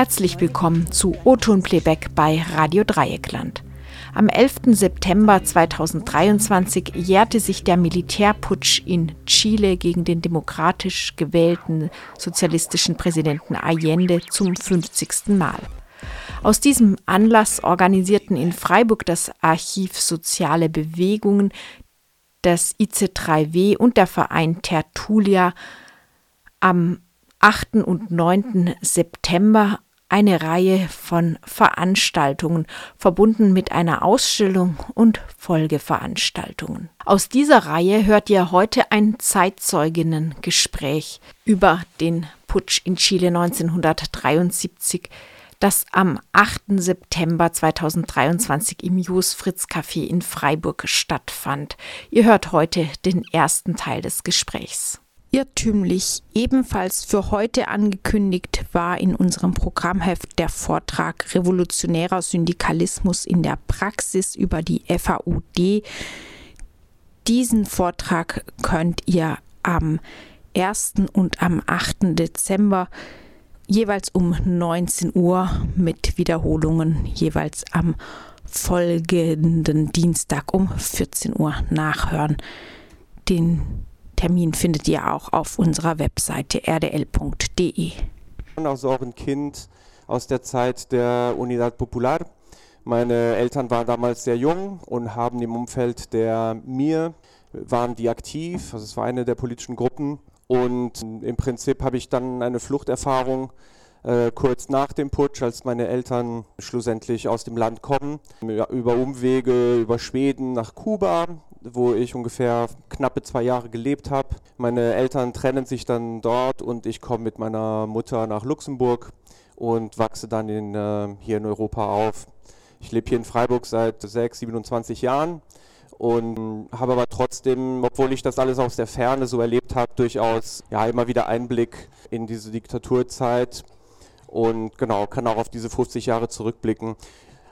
Herzlich willkommen zu O-Ton Playback bei Radio Dreieckland. Am 11. September 2023 jährte sich der Militärputsch in Chile gegen den demokratisch gewählten sozialistischen Präsidenten Allende zum 50. Mal. Aus diesem Anlass organisierten in Freiburg das Archiv Soziale Bewegungen, das IC3W und der Verein Tertulia am 8. und 9. September eine Reihe von Veranstaltungen, verbunden mit einer Ausstellung und Folgeveranstaltungen. Aus dieser Reihe hört ihr heute ein Zeitzeuginnengespräch über den Putsch in Chile 1973, das am 8. September 2023 im Jus Fritz Café in Freiburg stattfand. Ihr hört heute den ersten Teil des Gesprächs. Irrtümlich ebenfalls für heute angekündigt war in unserem Programmheft der Vortrag Revolutionärer Syndikalismus in der Praxis über die FAUD. Diesen Vortrag könnt ihr am 1. und am 8. Dezember jeweils um 19 Uhr mit Wiederholungen jeweils am folgenden Dienstag um 14 Uhr nachhören. Den Termin findet ihr auch auf unserer Webseite rdl.de. Also auch ein Kind aus der Zeit der Unidad Popular. Meine Eltern waren damals sehr jung und haben im Umfeld der mir waren die aktiv. Also es war eine der politischen Gruppen. Und im Prinzip habe ich dann eine Fluchterfahrung äh, kurz nach dem Putsch, als meine Eltern schlussendlich aus dem Land kommen, über Umwege über Schweden nach Kuba, wo ich ungefähr knappe zwei Jahre gelebt habe. Meine Eltern trennen sich dann dort und ich komme mit meiner Mutter nach Luxemburg und wachse dann in, äh, hier in Europa auf. Ich lebe hier in Freiburg seit 6, 27 Jahren und habe aber trotzdem, obwohl ich das alles aus der Ferne so erlebt habe, durchaus ja immer wieder Einblick in diese Diktaturzeit und genau, kann auch auf diese 50 Jahre zurückblicken.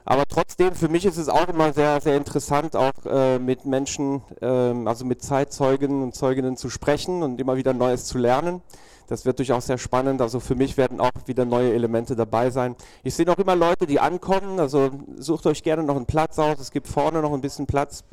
Aber trotzdem, für mich ist es auch immer sehr, sehr interessant, auch äh, mit Menschen, äh, also mit Zeitzeugen und Zeuginnen zu sprechen und immer wieder Neues zu lernen. Das wird durchaus sehr spannend. Also für mich werden auch wieder neue Elemente dabei sein. Ich sehe noch immer Leute, die ankommen. Also sucht euch gerne noch einen Platz aus. Es gibt vorne noch ein bisschen Platz.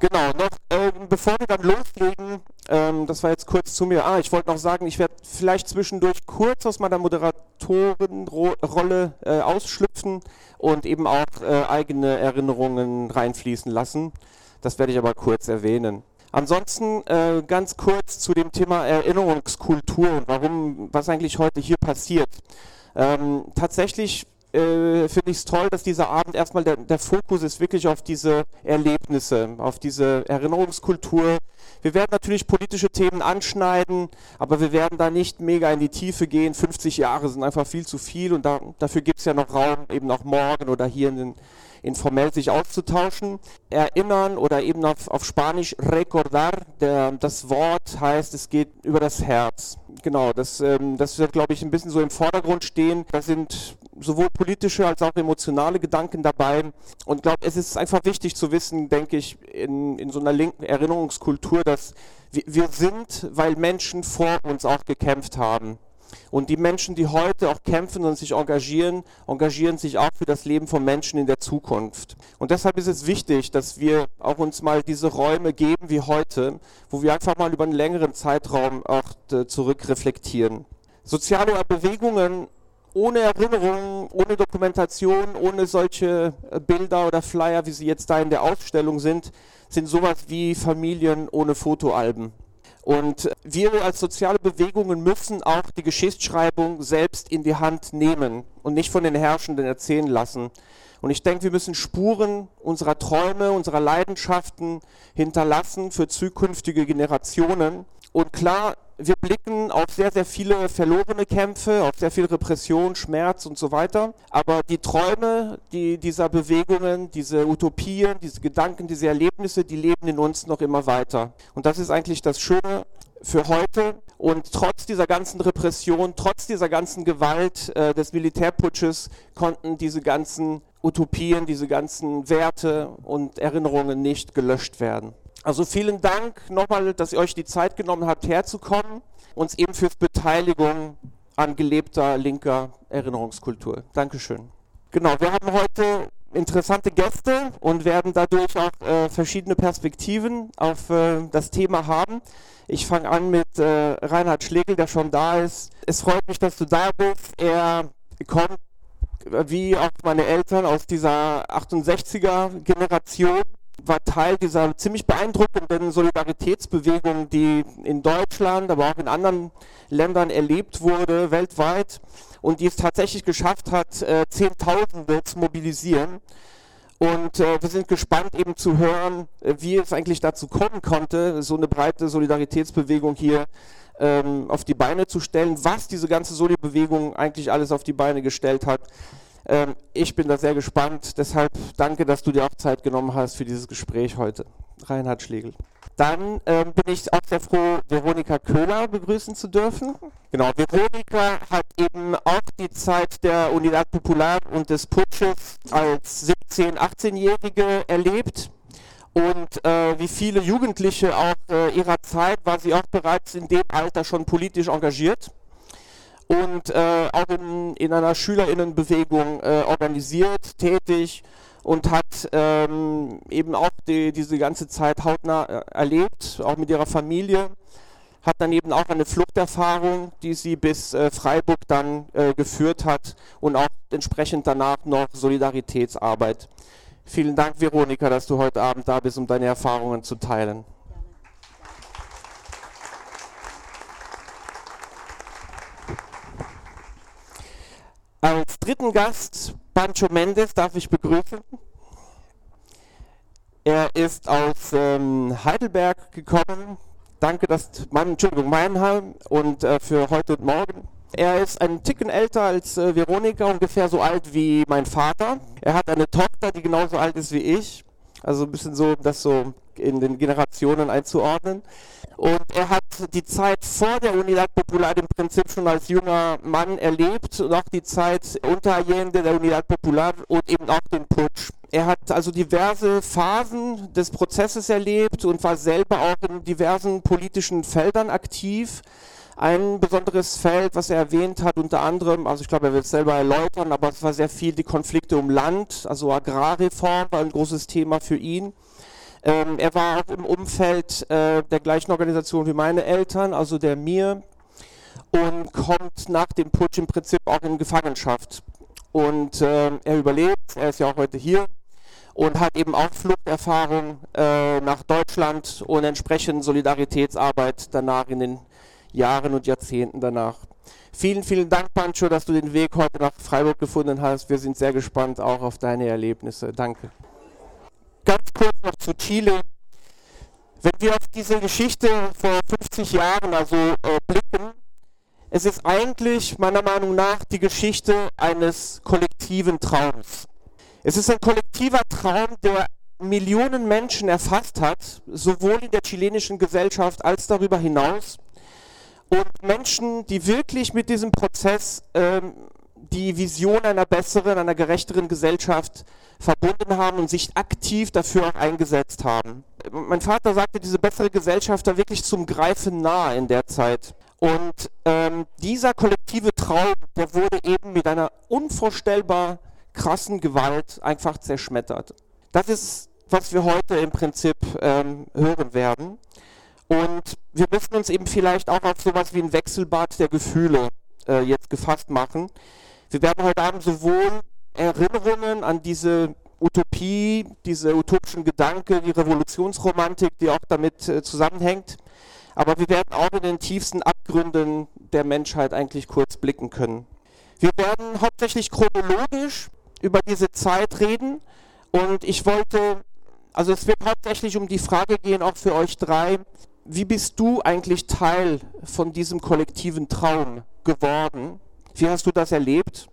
Genau, noch äh, bevor wir dann loslegen, ähm, das war jetzt kurz zu mir. Ah, ich wollte noch sagen, ich werde vielleicht zwischendurch kurz aus meiner Moderatorenrolle äh, ausschlüpfen und eben auch äh, eigene Erinnerungen reinfließen lassen. Das werde ich aber kurz erwähnen. Ansonsten äh, ganz kurz zu dem Thema Erinnerungskultur und warum, was eigentlich heute hier passiert. Ähm, tatsächlich äh, finde ich es toll, dass dieser Abend erstmal der, der Fokus ist wirklich auf diese Erlebnisse, auf diese Erinnerungskultur. Wir werden natürlich politische Themen anschneiden, aber wir werden da nicht mega in die Tiefe gehen. 50 Jahre sind einfach viel zu viel und da, dafür gibt es ja noch Raum, eben auch morgen oder hier in den informell sich auszutauschen. Erinnern oder eben auf, auf Spanisch recordar, der, das Wort heißt, es geht über das Herz. Genau, das, ähm, das wird, glaube ich, ein bisschen so im Vordergrund stehen. Da sind sowohl politische als auch emotionale Gedanken dabei. Und ich glaube, es ist einfach wichtig zu wissen, denke ich, in, in so einer linken Erinnerungskultur, dass wir, wir sind, weil Menschen vor uns auch gekämpft haben. Und die Menschen, die heute auch kämpfen und sich engagieren, engagieren sich auch für das Leben von Menschen in der Zukunft. Und deshalb ist es wichtig, dass wir auch uns mal diese Räume geben wie heute, wo wir einfach mal über einen längeren Zeitraum auch äh, zurückreflektieren. Soziale Bewegungen ohne Erinnerung, ohne Dokumentation, ohne solche äh, Bilder oder Flyer, wie sie jetzt da in der Ausstellung sind, sind sowas wie Familien ohne Fotoalben. Und wir als soziale Bewegungen müssen auch die Geschichtsschreibung selbst in die Hand nehmen und nicht von den Herrschenden erzählen lassen. Und ich denke, wir müssen Spuren unserer Träume, unserer Leidenschaften hinterlassen für zukünftige Generationen. Und klar, wir blicken auf sehr, sehr viele verlorene Kämpfe, auf sehr viel Repression, Schmerz und so weiter. Aber die Träume die, dieser Bewegungen, diese Utopien, diese Gedanken, diese Erlebnisse, die leben in uns noch immer weiter. Und das ist eigentlich das Schöne für heute. Und trotz dieser ganzen Repression, trotz dieser ganzen Gewalt äh, des Militärputsches konnten diese ganzen Utopien, diese ganzen Werte und Erinnerungen nicht gelöscht werden. Also vielen Dank nochmal, dass ihr euch die Zeit genommen habt, herzukommen, uns eben fürs Beteiligung an gelebter linker Erinnerungskultur. Dankeschön. Genau, wir haben heute interessante Gäste und werden dadurch auch äh, verschiedene Perspektiven auf äh, das Thema haben. Ich fange an mit äh, Reinhard Schlegel, der schon da ist. Es freut mich, dass du da bist. Er kommt, wie auch meine Eltern, aus dieser 68er Generation war Teil dieser ziemlich beeindruckenden Solidaritätsbewegung, die in Deutschland, aber auch in anderen Ländern erlebt wurde, weltweit, und die es tatsächlich geschafft hat, äh, Zehntausende zu mobilisieren. Und äh, wir sind gespannt eben zu hören, äh, wie es eigentlich dazu kommen konnte, so eine breite Solidaritätsbewegung hier ähm, auf die Beine zu stellen, was diese ganze Soli-Bewegung eigentlich alles auf die Beine gestellt hat. Ähm, ich bin da sehr gespannt. Deshalb danke, dass du dir auch Zeit genommen hast für dieses Gespräch heute. Reinhard Schlegel. Dann ähm, bin ich auch sehr froh, Veronika Köhler begrüßen zu dürfen. Genau, Veronika hat eben auch die Zeit der Unidad Popular und des Putsches als 17-, 18-Jährige erlebt. Und äh, wie viele Jugendliche auch äh, ihrer Zeit war sie auch bereits in dem Alter schon politisch engagiert und äh, auch in, in einer Schülerinnenbewegung äh, organisiert, tätig und hat ähm, eben auch die, diese ganze Zeit hautnah äh, erlebt, auch mit ihrer Familie. Hat dann eben auch eine Fluchterfahrung, die sie bis äh, Freiburg dann äh, geführt hat und auch entsprechend danach noch Solidaritätsarbeit. Vielen Dank, Veronika, dass du heute Abend da bist, um deine Erfahrungen zu teilen. Als dritten Gast Pancho Mendes darf ich begrüßen. Er ist aus ähm, Heidelberg gekommen. Danke, dass mein, Entschuldigung, Meinheim und äh, für heute und morgen. Er ist ein Ticken älter als äh, Veronika, ungefähr so alt wie mein Vater. Er hat eine Tochter, die genauso alt ist wie ich. Also ein bisschen so, das so in den Generationen einzuordnen. Und er hat die Zeit vor der Unidad Popular im Prinzip schon als junger Mann erlebt und auch die Zeit unter Allende der Unidad Popular und eben auch den Putsch. Er hat also diverse Phasen des Prozesses erlebt und war selber auch in diversen politischen Feldern aktiv. Ein besonderes Feld, was er erwähnt hat, unter anderem, also ich glaube, er wird es selber erläutern, aber es war sehr viel die Konflikte um Land, also Agrarreform war ein großes Thema für ihn. Ähm, er war auch im Umfeld äh, der gleichen Organisation wie meine Eltern, also der mir, und kommt nach dem Putsch im Prinzip auch in Gefangenschaft. Und äh, er überlebt, er ist ja auch heute hier und hat eben auch Fluchterfahrung äh, nach Deutschland und entsprechend Solidaritätsarbeit danach in den Jahren und Jahrzehnten danach. Vielen, vielen Dank, Pancho, dass du den Weg heute nach Freiburg gefunden hast. Wir sind sehr gespannt auch auf deine Erlebnisse. Danke ganz kurz noch zu Chile. Wenn wir auf diese Geschichte vor 50 Jahren also äh, blicken, es ist eigentlich meiner Meinung nach die Geschichte eines kollektiven Traums. Es ist ein kollektiver Traum, der Millionen Menschen erfasst hat, sowohl in der chilenischen Gesellschaft als darüber hinaus. Und Menschen, die wirklich mit diesem Prozess ähm, die Vision einer besseren, einer gerechteren Gesellschaft verbunden haben und sich aktiv dafür auch eingesetzt haben. Mein Vater sagte, diese bessere Gesellschaft war wirklich zum Greifen nahe in der Zeit. Und ähm, dieser kollektive Traum, der wurde eben mit einer unvorstellbar krassen Gewalt einfach zerschmettert. Das ist, was wir heute im Prinzip ähm, hören werden. Und wir müssen uns eben vielleicht auch auf sowas wie ein Wechselbad der Gefühle äh, jetzt gefasst machen. Wir werden heute Abend sowohl Erinnerungen an diese Utopie, diese utopischen Gedanken, die Revolutionsromantik, die auch damit äh, zusammenhängt. Aber wir werden auch in den tiefsten Abgründen der Menschheit eigentlich kurz blicken können. Wir werden hauptsächlich chronologisch über diese Zeit reden und ich wollte, also es wird hauptsächlich um die Frage gehen, auch für euch drei, wie bist du eigentlich Teil von diesem kollektiven Traum geworden? Wie hast du das erlebt?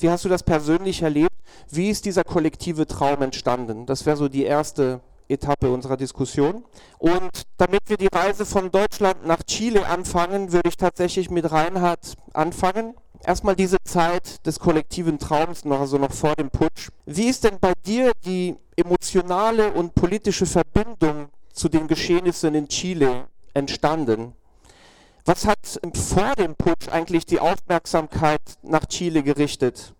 Wie hast du das persönlich erlebt? Wie ist dieser kollektive Traum entstanden? Das wäre so die erste Etappe unserer Diskussion. Und damit wir die Reise von Deutschland nach Chile anfangen, würde ich tatsächlich mit Reinhard anfangen. Erstmal diese Zeit des kollektiven Traums, noch, also noch vor dem Putsch. Wie ist denn bei dir die emotionale und politische Verbindung zu den Geschehnissen in Chile entstanden? Was hat vor dem Putsch eigentlich die Aufmerksamkeit nach Chile gerichtet?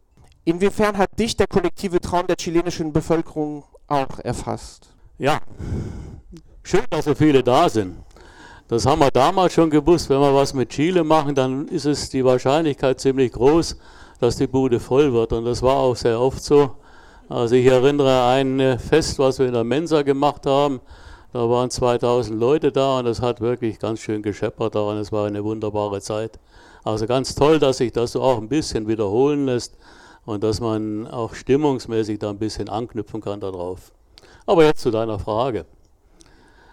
Inwiefern hat dich der kollektive Traum der chilenischen Bevölkerung auch erfasst? Ja, schön, dass so viele da sind. Das haben wir damals schon gewusst, wenn wir was mit Chile machen, dann ist es die Wahrscheinlichkeit ziemlich groß, dass die Bude voll wird. Und das war auch sehr oft so. Also ich erinnere ein Fest, was wir in der Mensa gemacht haben. Da waren 2000 Leute da und es hat wirklich ganz schön gescheppert da und es war eine wunderbare Zeit. Also ganz toll, dass sich das so auch ein bisschen wiederholen lässt und dass man auch stimmungsmäßig da ein bisschen anknüpfen kann darauf. Aber jetzt zu deiner Frage.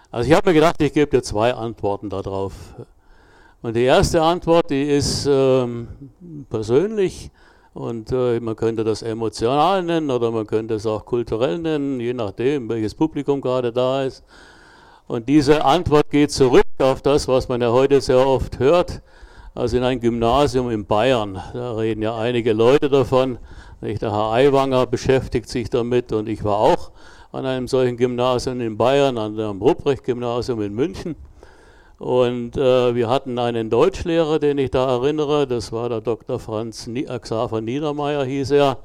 Also ich habe mir gedacht, ich gebe dir zwei Antworten darauf. Und die erste Antwort, die ist ähm, persönlich und äh, man könnte das emotional nennen oder man könnte es auch kulturell nennen, je nachdem, welches Publikum gerade da ist. Und diese Antwort geht zurück auf das, was man ja heute sehr oft hört, also in ein Gymnasium in Bayern. Da reden ja einige Leute davon. Der Herr Aiwanger beschäftigt sich damit und ich war auch an einem solchen Gymnasium in Bayern, an dem Ruprecht-Gymnasium in München. Und äh, wir hatten einen Deutschlehrer, den ich da erinnere, das war der Dr. Franz Nie äh, Xaver Niedermeyer, hieß er.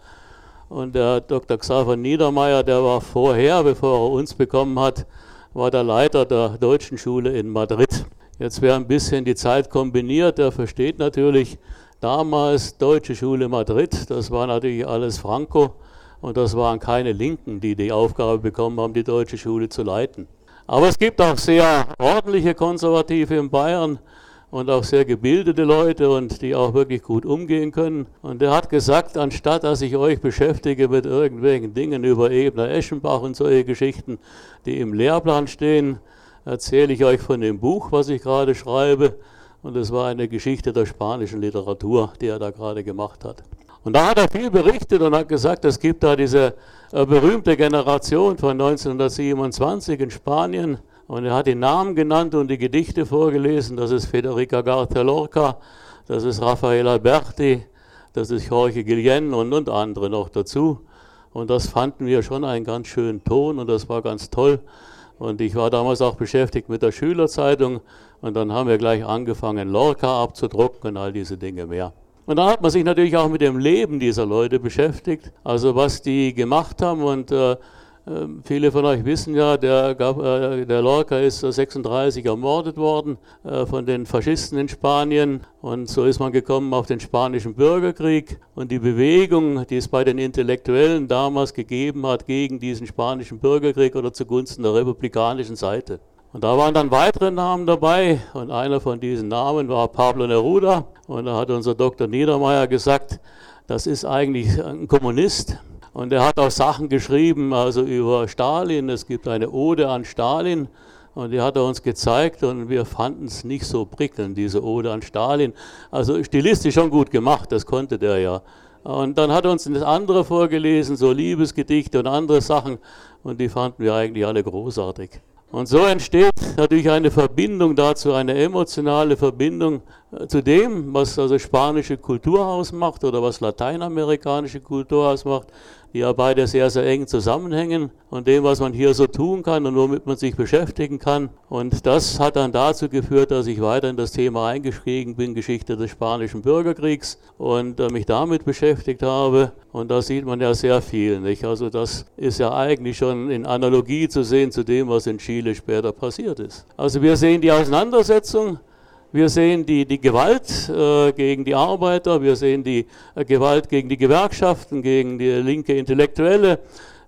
Und der Dr. Xaver Niedermeyer, der war vorher, bevor er uns bekommen hat, war der Leiter der Deutschen Schule in Madrid. Jetzt wäre ein bisschen die Zeit kombiniert, der versteht natürlich damals Deutsche Schule Madrid, das war natürlich alles Franco und das waren keine Linken, die die Aufgabe bekommen haben, die Deutsche Schule zu leiten. Aber es gibt auch sehr ordentliche Konservative in Bayern und auch sehr gebildete Leute und die auch wirklich gut umgehen können. Und er hat gesagt, anstatt dass ich euch beschäftige mit irgendwelchen Dingen über Ebner Eschenbach und solche Geschichten, die im Lehrplan stehen, erzähle ich euch von dem Buch, was ich gerade schreibe. Und es war eine Geschichte der spanischen Literatur, die er da gerade gemacht hat. Und da hat er viel berichtet und hat gesagt, es gibt da diese berühmte Generation von 1927 in Spanien. Und er hat die Namen genannt und die Gedichte vorgelesen. Das ist Federica García Lorca, das ist Rafael Alberti, das ist Jorge Guillén und, und andere noch dazu. Und das fanden wir schon einen ganz schönen Ton und das war ganz toll. Und ich war damals auch beschäftigt mit der Schülerzeitung und dann haben wir gleich angefangen, Lorca abzudrucken und all diese Dinge mehr. Und dann hat man sich natürlich auch mit dem Leben dieser Leute beschäftigt, also was die gemacht haben. Und äh, ähm, viele von euch wissen ja, der, äh, der Lorca ist 36 ermordet worden äh, von den Faschisten in Spanien. Und so ist man gekommen auf den spanischen Bürgerkrieg. Und die Bewegung, die es bei den Intellektuellen damals gegeben hat gegen diesen spanischen Bürgerkrieg oder zugunsten der republikanischen Seite. Und da waren dann weitere Namen dabei und einer von diesen Namen war Pablo Neruda. Und da hat unser Dr. Niedermeyer gesagt, das ist eigentlich ein Kommunist. Und er hat auch Sachen geschrieben, also über Stalin. Es gibt eine Ode an Stalin. Und die hat er uns gezeigt und wir fanden es nicht so prickelnd, diese Ode an Stalin. Also stilistisch schon gut gemacht, das konnte der ja. Und dann hat er uns das andere vorgelesen, so Liebesgedichte und andere Sachen. Und die fanden wir eigentlich alle großartig. Und so entsteht natürlich eine Verbindung dazu, eine emotionale Verbindung zu dem, was also spanische Kultur ausmacht oder was lateinamerikanische Kultur ausmacht die ja beide sehr, sehr eng zusammenhängen und dem, was man hier so tun kann und womit man sich beschäftigen kann. Und das hat dann dazu geführt, dass ich weiter in das Thema eingestiegen bin, Geschichte des spanischen Bürgerkriegs und äh, mich damit beschäftigt habe. Und da sieht man ja sehr viel. Nicht? Also das ist ja eigentlich schon in Analogie zu sehen zu dem, was in Chile später passiert ist. Also wir sehen die Auseinandersetzung wir sehen die, die Gewalt äh, gegen die Arbeiter, wir sehen die äh, Gewalt gegen die Gewerkschaften, gegen die linke Intellektuelle,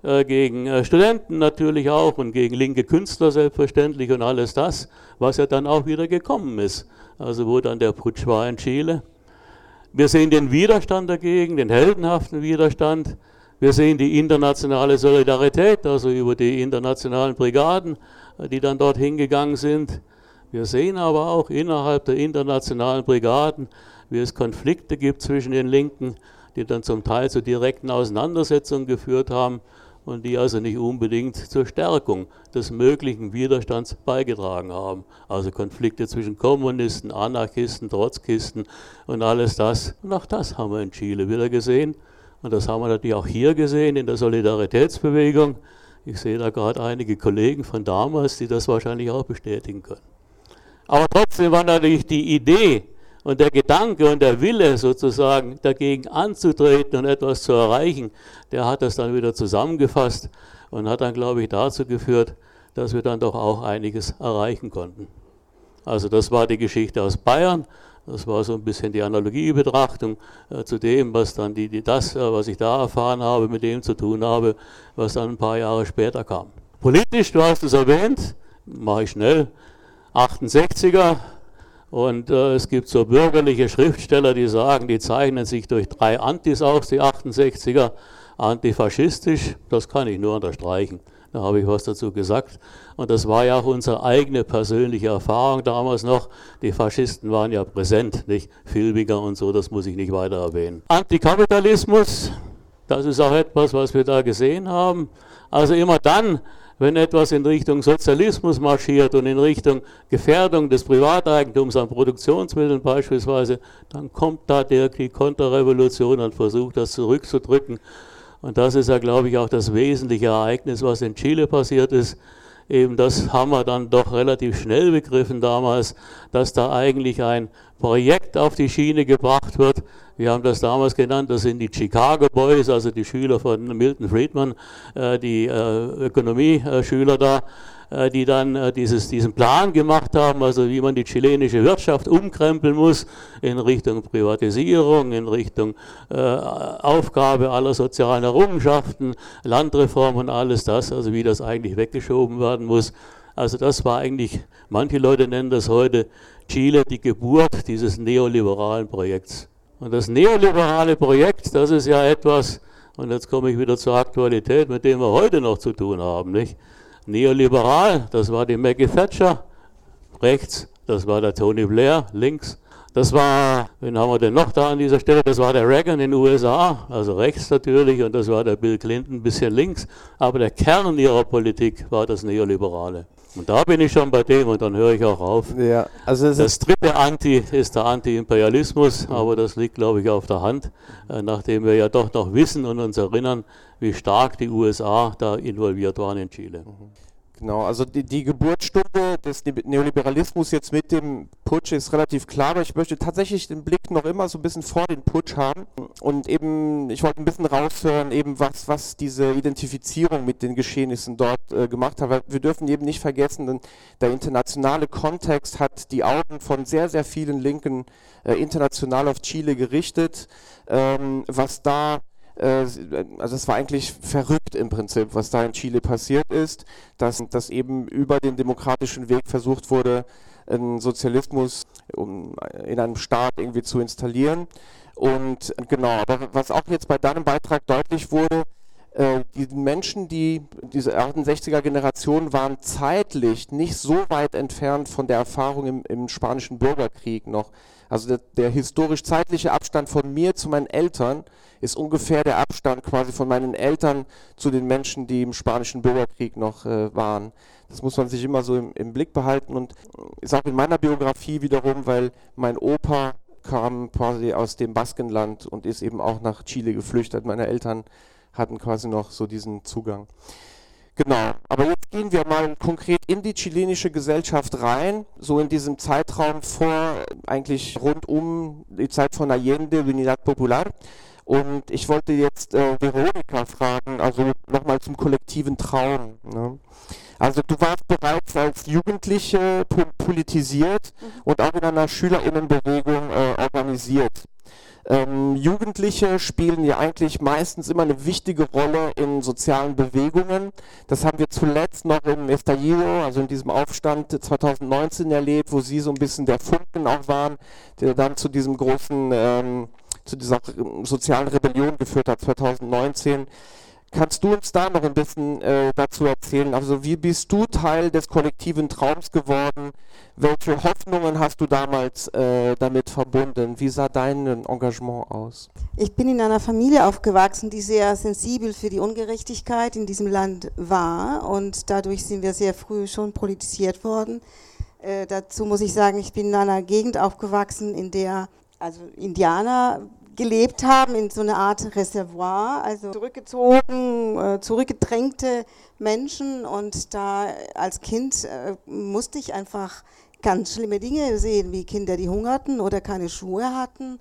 äh, gegen äh, Studenten natürlich auch und gegen linke Künstler selbstverständlich und alles das, was ja dann auch wieder gekommen ist. Also wo dann der Putsch war in Chile. Wir sehen den Widerstand dagegen, den heldenhaften Widerstand. Wir sehen die internationale Solidarität, also über die internationalen Brigaden, äh, die dann dort hingegangen sind. Wir sehen aber auch innerhalb der internationalen Brigaden, wie es Konflikte gibt zwischen den Linken, die dann zum Teil zu direkten Auseinandersetzungen geführt haben und die also nicht unbedingt zur Stärkung des möglichen Widerstands beigetragen haben. Also Konflikte zwischen Kommunisten, Anarchisten, Trotzkisten und alles das. Und auch das haben wir in Chile wieder gesehen. Und das haben wir natürlich auch hier gesehen in der Solidaritätsbewegung. Ich sehe da gerade einige Kollegen von damals, die das wahrscheinlich auch bestätigen können. Aber trotzdem war natürlich die Idee und der Gedanke und der Wille sozusagen dagegen anzutreten und etwas zu erreichen, der hat das dann wieder zusammengefasst und hat dann, glaube ich, dazu geführt, dass wir dann doch auch einiges erreichen konnten. Also das war die Geschichte aus Bayern. Das war so ein bisschen die Analogiebetrachtung äh, zu dem, was dann die, die das, äh, was ich da erfahren habe, mit dem zu tun habe, was dann ein paar Jahre später kam. Politisch, du hast es erwähnt, mache ich schnell, 68er und äh, es gibt so bürgerliche Schriftsteller, die sagen, die zeichnen sich durch drei Antis aus, die 68er, antifaschistisch, das kann ich nur unterstreichen. Da habe ich was dazu gesagt. Und das war ja auch unsere eigene persönliche Erfahrung damals noch. Die Faschisten waren ja präsent, nicht Filbiger und so, das muss ich nicht weiter erwähnen. Antikapitalismus, das ist auch etwas, was wir da gesehen haben. Also immer dann, wenn etwas in Richtung Sozialismus marschiert und in Richtung Gefährdung des Privateigentums an Produktionsmitteln beispielsweise, dann kommt da der, die Konterrevolution und versucht das zurückzudrücken. Und das ist ja, glaube ich, auch das wesentliche Ereignis, was in Chile passiert ist. Eben das haben wir dann doch relativ schnell begriffen damals, dass da eigentlich ein Projekt auf die Schiene gebracht wird. Wir haben das damals genannt, das sind die Chicago Boys, also die Schüler von Milton Friedman, äh, die äh, Ökonomieschüler da, äh, die dann dieses, diesen Plan gemacht haben, also wie man die chilenische Wirtschaft umkrempeln muss in Richtung Privatisierung, in Richtung Aufgabe aller sozialen Errungenschaften, Landreform und alles das, also wie das eigentlich weggeschoben werden muss. Also das war eigentlich, manche Leute nennen das heute Chile die Geburt dieses neoliberalen Projekts. Und das neoliberale Projekt, das ist ja etwas, und jetzt komme ich wieder zur Aktualität, mit dem wir heute noch zu tun haben, nicht? neoliberal, das war die Maggie Thatcher, rechts, das war der Tony Blair, links. Das war, wen haben wir denn noch da an dieser Stelle? Das war der Reagan in den USA, also rechts natürlich, und das war der Bill Clinton, ein bisschen links. Aber der Kern ihrer Politik war das Neoliberale. Und da bin ich schon bei dem und dann höre ich auch auf. Ja, also das dritte Anti ist der Anti-Imperialismus, aber das liegt, glaube ich, auf der Hand, äh, nachdem wir ja doch noch wissen und uns erinnern, wie stark die USA da involviert waren in Chile. Genau, also die, die, Geburtsstunde des Neoliberalismus jetzt mit dem Putsch ist relativ klar, aber ich möchte tatsächlich den Blick noch immer so ein bisschen vor den Putsch haben. Und eben, ich wollte ein bisschen raushören, eben was, was diese Identifizierung mit den Geschehnissen dort äh, gemacht hat, weil wir dürfen eben nicht vergessen, denn der internationale Kontext hat die Augen von sehr, sehr vielen Linken äh, international auf Chile gerichtet, ähm, was da also es war eigentlich verrückt im Prinzip, was da in Chile passiert ist, dass, dass eben über den demokratischen Weg versucht wurde, einen Sozialismus in einem Staat irgendwie zu installieren. Und genau, aber was auch jetzt bei deinem Beitrag deutlich wurde, äh, die Menschen, die diese 68er Generation waren zeitlich nicht so weit entfernt von der Erfahrung im, im spanischen Bürgerkrieg noch. Also der, der historisch-zeitliche Abstand von mir zu meinen Eltern ist ungefähr der Abstand quasi von meinen Eltern zu den Menschen, die im spanischen Bürgerkrieg noch äh, waren. Das muss man sich immer so im, im Blick behalten und ist auch in meiner Biografie wiederum, weil mein Opa kam quasi aus dem Baskenland und ist eben auch nach Chile geflüchtet. Meine Eltern hatten quasi noch so diesen Zugang. Genau, aber jetzt gehen wir mal konkret in die chilenische Gesellschaft rein, so in diesem Zeitraum vor, eigentlich rund um die Zeit von Allende, Unidad Popular. Und ich wollte jetzt äh, Veronika fragen, also nochmal zum kollektiven Traum. Ne? Also du warst bereits als Jugendliche politisiert mhm. und auch in einer Schülerinnenbewegung äh, organisiert. Ähm, Jugendliche spielen ja eigentlich meistens immer eine wichtige Rolle in sozialen Bewegungen. Das haben wir zuletzt noch im Estallido, also in diesem Aufstand 2019 erlebt, wo sie so ein bisschen der Funken auch waren, der dann zu diesem großen ähm, zu dieser sozialen Rebellion geführt hat 2019. Kannst du uns da noch ein bisschen äh, dazu erzählen? Also wie bist du Teil des kollektiven Traums geworden? Welche Hoffnungen hast du damals äh, damit verbunden? Wie sah dein Engagement aus? Ich bin in einer Familie aufgewachsen, die sehr sensibel für die Ungerechtigkeit in diesem Land war und dadurch sind wir sehr früh schon politisiert worden. Äh, dazu muss ich sagen, ich bin in einer Gegend aufgewachsen, in der also Indianer gelebt haben in so einer Art Reservoir, also zurückgezogen, äh, zurückgedrängte Menschen. Und da als Kind äh, musste ich einfach ganz schlimme Dinge gesehen, wie Kinder, die hungerten oder keine Schuhe hatten.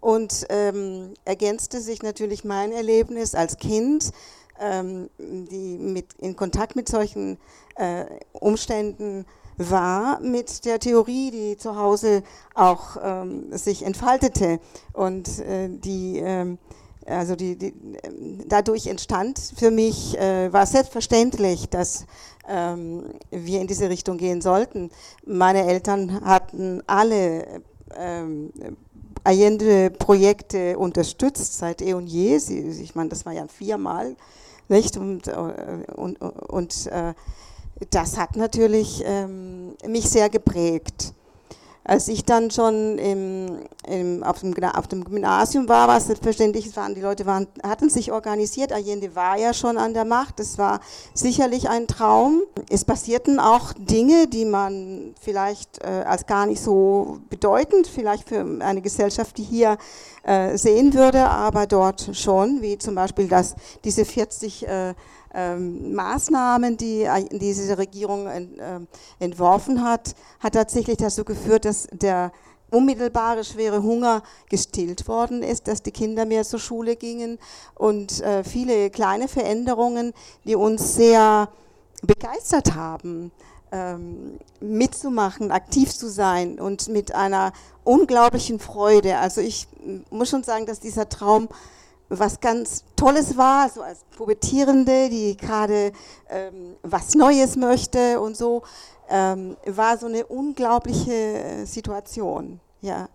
Und ähm, ergänzte sich natürlich mein Erlebnis als Kind, ähm, die mit, in Kontakt mit solchen äh, Umständen war mit der Theorie, die zu Hause auch ähm, sich entfaltete und äh, die ähm, also die, die, dadurch entstand für mich, äh, war selbstverständlich, dass ähm, wir in diese Richtung gehen sollten. Meine Eltern hatten alle ähm, Allende-Projekte unterstützt seit eh und je. Sie, ich meine, das war ja viermal, nicht? Und, äh, und, und äh, das hat natürlich ähm, mich sehr geprägt. Als ich dann schon im, im, auf, dem, auf, dem, Gymnasium war, war es selbstverständlich, waren, die Leute waren, hatten sich organisiert. Allende war ja schon an der Macht. Es war sicherlich ein Traum. Es passierten auch Dinge, die man vielleicht äh, als gar nicht so bedeutend, vielleicht für eine Gesellschaft, die hier äh, sehen würde, aber dort schon, wie zum Beispiel, dass diese 40 äh, ähm, Maßnahmen, die diese Regierung ent, äh, entworfen hat, hat tatsächlich dazu geführt, dass der unmittelbare schwere Hunger gestillt worden ist, dass die Kinder mehr zur Schule gingen und äh, viele kleine Veränderungen, die uns sehr begeistert haben, ähm, mitzumachen, aktiv zu sein und mit einer unglaublichen Freude. Also ich muss schon sagen, dass dieser Traum was ganz Tolles war, so als Pubertierende, die gerade ähm, was Neues möchte und so, ähm, war so eine unglaubliche äh, Situation. Ja.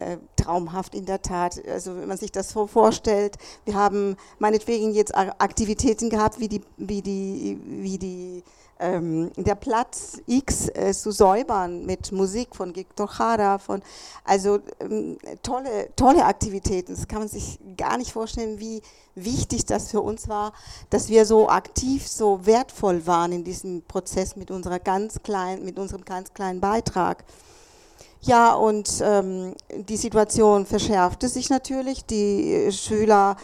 Äh, traumhaft in der Tat. Also wenn man sich das so vorstellt, wir haben meinetwegen jetzt Aktivitäten gehabt, wie die, wie die, wie die ähm, der Platz X äh, zu säubern mit Musik von Victor Jara, von also ähm, tolle, tolle Aktivitäten. Das kann man sich gar nicht vorstellen, wie wichtig das für uns war, dass wir so aktiv, so wertvoll waren in diesem Prozess mit unserer ganz kleinen, mit unserem ganz kleinen Beitrag. Ja, und ähm, die Situation verschärfte sich natürlich. Die Schüler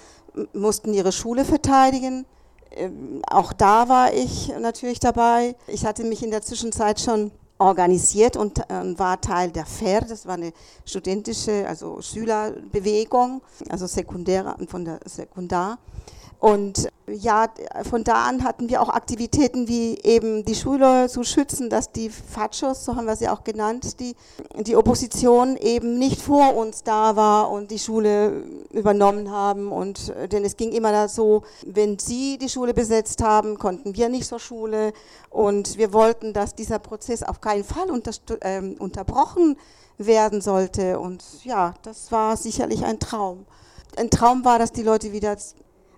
mussten ihre Schule verteidigen. Ähm, auch da war ich natürlich dabei. Ich hatte mich in der Zwischenzeit schon organisiert und äh, war Teil der FER, das war eine studentische, also Schülerbewegung, also sekundär von der Sekundar. Und ja, von da an hatten wir auch Aktivitäten wie eben die Schule zu schützen, dass die Fachos, so haben wir sie auch genannt, die, die Opposition eben nicht vor uns da war und die Schule übernommen haben. Und denn es ging immer so, wenn sie die Schule besetzt haben, konnten wir nicht zur Schule. Und wir wollten, dass dieser Prozess auf keinen Fall unter, äh, unterbrochen werden sollte. Und ja, das war sicherlich ein Traum. Ein Traum war, dass die Leute wieder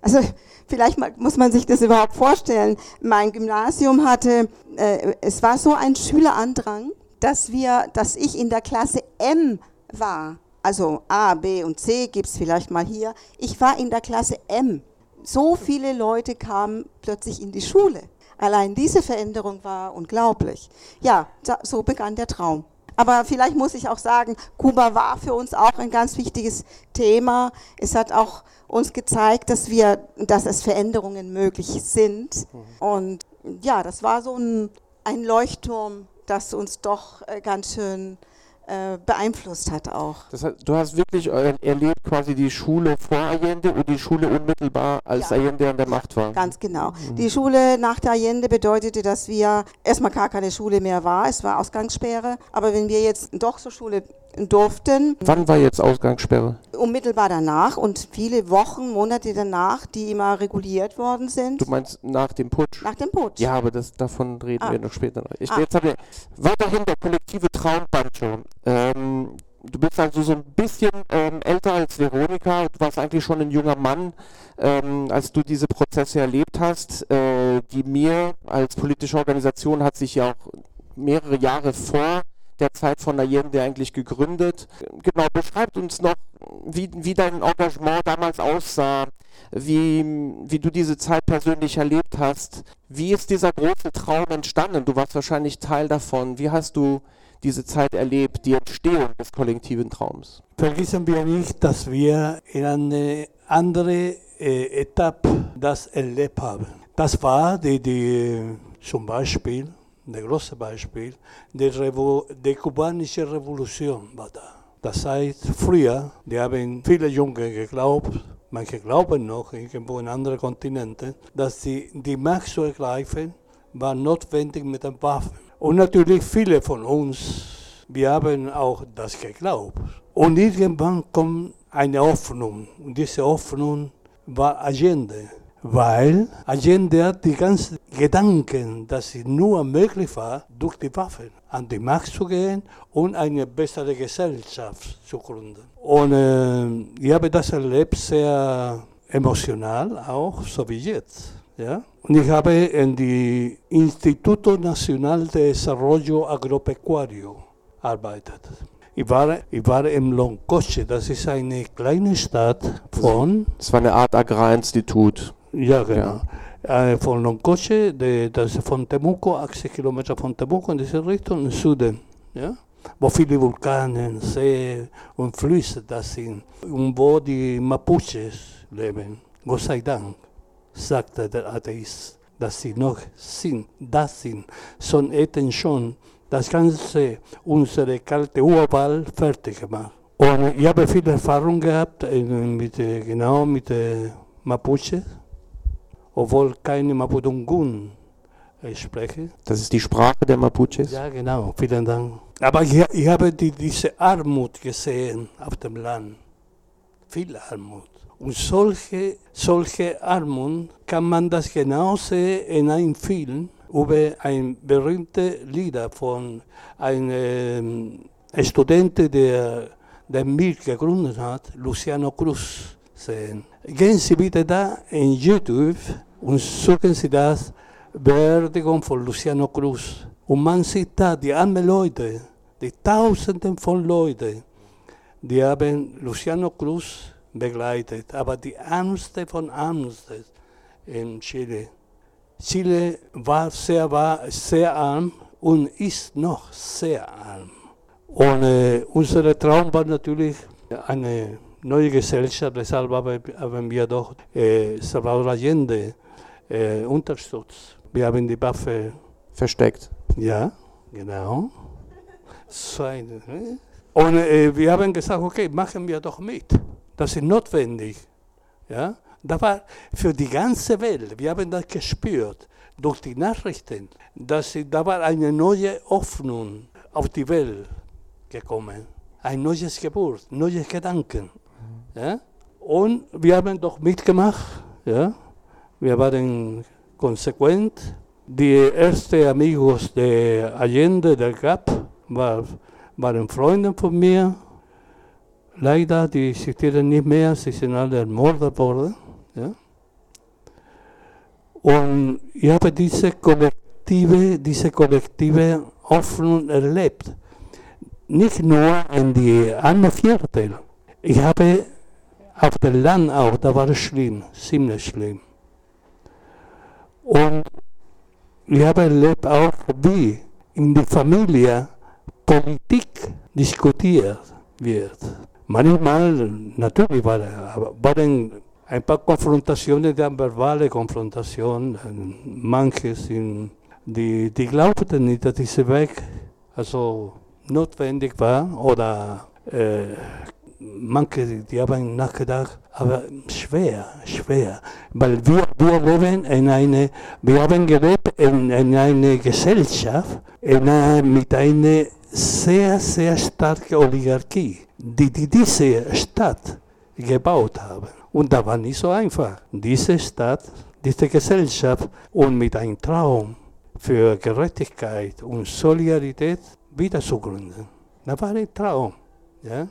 also vielleicht muss man sich das überhaupt vorstellen. Mein Gymnasium hatte, äh, es war so ein Schülerandrang, dass wir, dass ich in der Klasse M war. Also A, B und C gibt es vielleicht mal hier. Ich war in der Klasse M. So viele Leute kamen plötzlich in die Schule. Allein diese Veränderung war unglaublich. Ja, so begann der Traum. Aber vielleicht muss ich auch sagen, Kuba war für uns auch ein ganz wichtiges Thema. Es hat auch uns gezeigt, dass wir, dass es Veränderungen möglich sind. Mhm. Und ja, das war so ein, ein Leuchtturm, das uns doch äh, ganz schön äh, beeinflusst hat auch. Das heißt, du hast wirklich erlebt quasi die Schule vor Allende und die Schule unmittelbar, als ja. Allende an der Macht war. Ganz genau. Mhm. Die Schule nach der Allende bedeutete, dass wir erstmal gar keine Schule mehr war. Es war Ausgangssperre. Aber wenn wir jetzt doch zur Schule durften. Wann war jetzt Ausgangssperre? Unmittelbar danach und viele Wochen, Monate danach, die immer reguliert worden sind. Du meinst nach dem Putsch? Nach dem Putsch. Ja, aber das, davon reden ah. wir noch später. Ich, ah. Jetzt haben wir weiterhin der kollektive Traumbancho. Ähm, du bist also so ein bisschen ähm, älter als Veronika. Du warst eigentlich schon ein junger Mann, ähm, als du diese Prozesse erlebt hast. Äh, die mir als politische Organisation hat sich ja auch mehrere Jahre vor der Zeit von Allende eigentlich gegründet. Genau, beschreibt uns noch, wie, wie dein Engagement damals aussah, wie, wie du diese Zeit persönlich erlebt hast. Wie ist dieser große Traum entstanden? Du warst wahrscheinlich Teil davon. Wie hast du diese Zeit erlebt, die Entstehung des kollektiven Traums? Vergessen wir nicht, dass wir in eine andere äh, Etappe das erlebt haben. Das war die, die zum Beispiel das große Beispiel, die, Revo die kubanische Revolution war da. Das heißt, früher, die haben viele Junge geglaubt, manche glauben noch irgendwo in anderen Kontinenten, dass die, die Macht zu ergreifen, war notwendig mit den Waffen. Und natürlich viele von uns, wir haben auch das geglaubt. Und irgendwann kommt eine Hoffnung. Und diese Hoffnung war Allende. Weil Allende hat die ganzen Gedanken, dass es nur möglich war, durch die Waffen an die Macht zu gehen und eine bessere Gesellschaft zu gründen. Und äh, ich habe das erlebt, sehr emotional auch, so wie jetzt. Ja? Und ich habe in die Instituto Nacional de Desarrollo Agropecuario arbeitet. Ich war, ich war im Loncoche, das ist eine kleine Stadt von... Das war eine Art Agrarinstitut. Ja, genau. Ja. Äh, von Loncoche, de, das ist von Temuco, 80 Kilometer von Temuco in diese Richtung, im Süden. Ja? Wo viele Vulkane, See und Flüsse das sind. Und wo die Mapuches leben. Gott sei Dank, sagte der Atheist, dass sie noch sind, das sind. Son hätten schon das ganze, unsere kalte Urwald fertig gemacht. Und ich habe viel Erfahrung gehabt mit, genau mit Mapuche obwohl keine Mapudungun spreche. Das ist die Sprache der Mapuches? Ja, genau, vielen Dank. Aber ich, ich habe die, diese Armut gesehen auf dem Land. Viel Armut. Und solche, solche Armut kann man das genau sehen in einem Film über ein berühmte Lieder von einem Student, der den Milch gegründet hat, Luciano Cruz, sehen. Gehen Sie bitte da in YouTube und suchen Sie das Beerdigung von Luciano Cruz. Und man sieht da die armen Leute, die Tausenden von Leuten, die haben Luciano Cruz begleitet, aber die Ärmste von Ärmsten in Chile. Chile war sehr, war sehr arm und ist noch sehr arm. Und äh, unser Traum war natürlich eine neue Gesellschaft, deshalb haben wir doch äh, Salvador Allende äh, unterstützt. Wir haben die Waffe versteckt. Ja, genau. So eine, ne? Und äh, wir haben gesagt, okay, machen wir doch mit. Das ist notwendig. Ja? Das war für die ganze Welt, wir haben das gespürt durch die Nachrichten, dass da war eine neue Hoffnung auf die Welt gekommen. Ein neues Geburt, neues Gedanken. Ja? Und wir haben doch mitgemacht. Ja? Wir waren konsequent. Die ersten Amigos de Allende, der GAP, war, waren Freunde von mir. Leider, die existieren nicht mehr, sie sind alle ermordet worden. Ja? Und ich habe diese kollektive, diese kollektive Hoffnung erlebt. Nicht nur in die armen Viertel. Ich habe auf dem Land auch, da war es schlimm, ziemlich schlimm. Und ich habe erlebt auch, wie in der Familie Politik diskutiert wird. Manchmal, natürlich waren ein paar Konfrontationen, dann verbale Konfrontationen. Manche sind, die, die glaubten nicht, dass dieser Weg also notwendig war oder äh, manche, die haben nachgedacht, aber schwer, schwer, weil wir, wir leben in eine, wir haben gelebt in, in einer Gesellschaft in eine, mit einer sehr, sehr starken Oligarchie, die, die diese Stadt gebaut haben. Und da war nicht so einfach, diese Stadt, diese Gesellschaft und mit einem Traum für Gerechtigkeit und Solidarität wieder zu gründen. Das war ein Traum. Ja?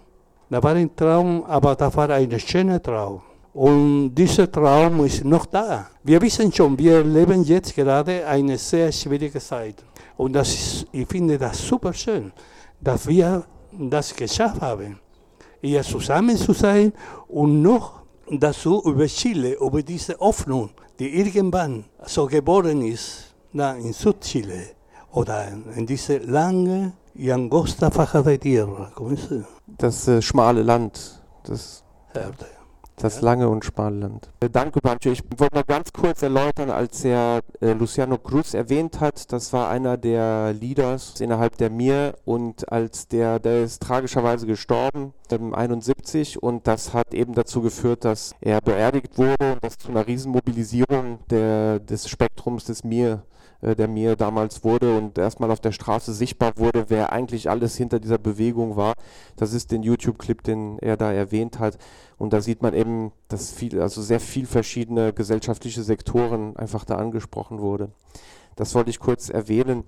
Das war ein Traum, aber das war ein schöner Traum. Und dieser Traum ist noch da. Wir wissen schon, wir leben jetzt gerade eine sehr schwierige Zeit. Und das ist, ich finde das super schön, dass wir das geschafft haben, hier zusammen zu sein und noch dazu über Chile, über diese Hoffnung, die irgendwann so geboren ist, da in Südchile oder in diese lange y angosta faja de tierra. ¿Cómo es? Das äh, schmale Land. Das. Das lange und schmale Land. Äh, danke, Bancho. Ich wollte noch ganz kurz erläutern, als er äh, Luciano Cruz erwähnt hat, das war einer der Leaders innerhalb der Mir und als der, der ist tragischerweise gestorben, ähm, 71 und das hat eben dazu geführt, dass er beerdigt wurde und das zu einer Riesenmobilisierung der, des Spektrums des Mir äh, der mir damals wurde und erstmal auf der Straße sichtbar wurde, wer eigentlich alles hinter dieser Bewegung war. Das ist den YouTube-Clip, den er da erwähnt hat. Und da sieht man eben, dass viel, also sehr viel verschiedene gesellschaftliche Sektoren einfach da angesprochen wurde. Das wollte ich kurz erwähnen.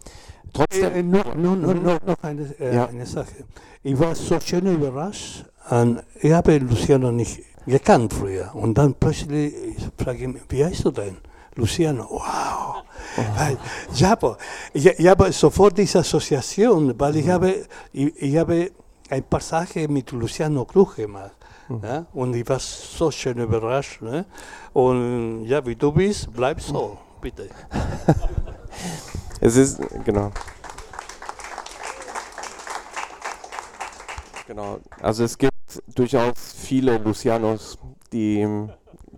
Trotzdem. Äh, noch, noch, noch, noch eine, äh, ja. eine Sache. Ich war so schön überrascht. Und ich habe Luciano nicht gekannt früher. Und dann plötzlich frage ich mich, wie heißt du denn? Luciano, wow. Oh. Weil, habe, ich, ich habe sofort diese Assoziation, weil ich habe, ich, ich habe ein Passage mit Luciano Cruz gemacht. Mhm. Ja? Und ich war so schön überrascht. Ne? Und ja, wie du bist, bleib so, bitte. es ist, genau. Genau, also es gibt durchaus viele Lucianos, die,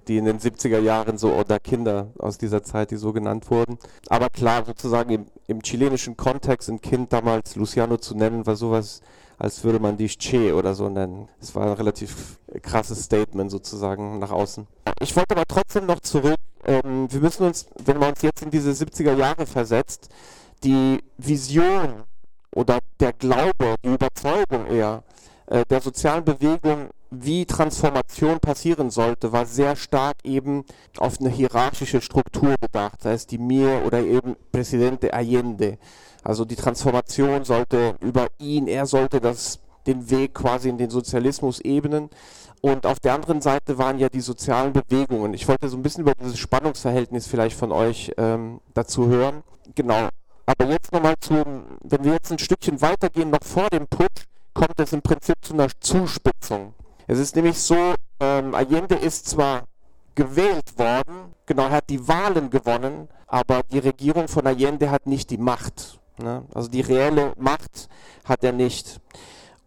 die in den 70er Jahren so, oder Kinder aus dieser Zeit, die so genannt wurden. Aber klar, sozusagen im, im chilenischen Kontext ein Kind damals Luciano zu nennen, war sowas als würde man dich Che oder so nennen. Es war ein relativ krasses Statement sozusagen nach außen. Ich wollte aber trotzdem noch zurück. Ähm, wir müssen uns, wenn man uns jetzt in diese 70er Jahre versetzt, die Vision oder der Glaube, die Überzeugung eher äh, der sozialen Bewegung, wie Transformation passieren sollte, war sehr stark eben auf eine hierarchische Struktur bedacht, sei es die Mir oder eben Presidente Allende. Also die Transformation sollte über ihn, er sollte das, den Weg quasi in den Sozialismus ebnen. Und auf der anderen Seite waren ja die sozialen Bewegungen. Ich wollte so ein bisschen über dieses Spannungsverhältnis vielleicht von euch ähm, dazu hören. Genau. Aber jetzt nochmal zu, wenn wir jetzt ein Stückchen weitergehen, noch vor dem Putsch, kommt es im Prinzip zu einer Zuspitzung. Es ist nämlich so, ähm, Allende ist zwar gewählt worden, genau, er hat die Wahlen gewonnen, aber die Regierung von Allende hat nicht die Macht. Ne? Also die reelle Macht hat er nicht.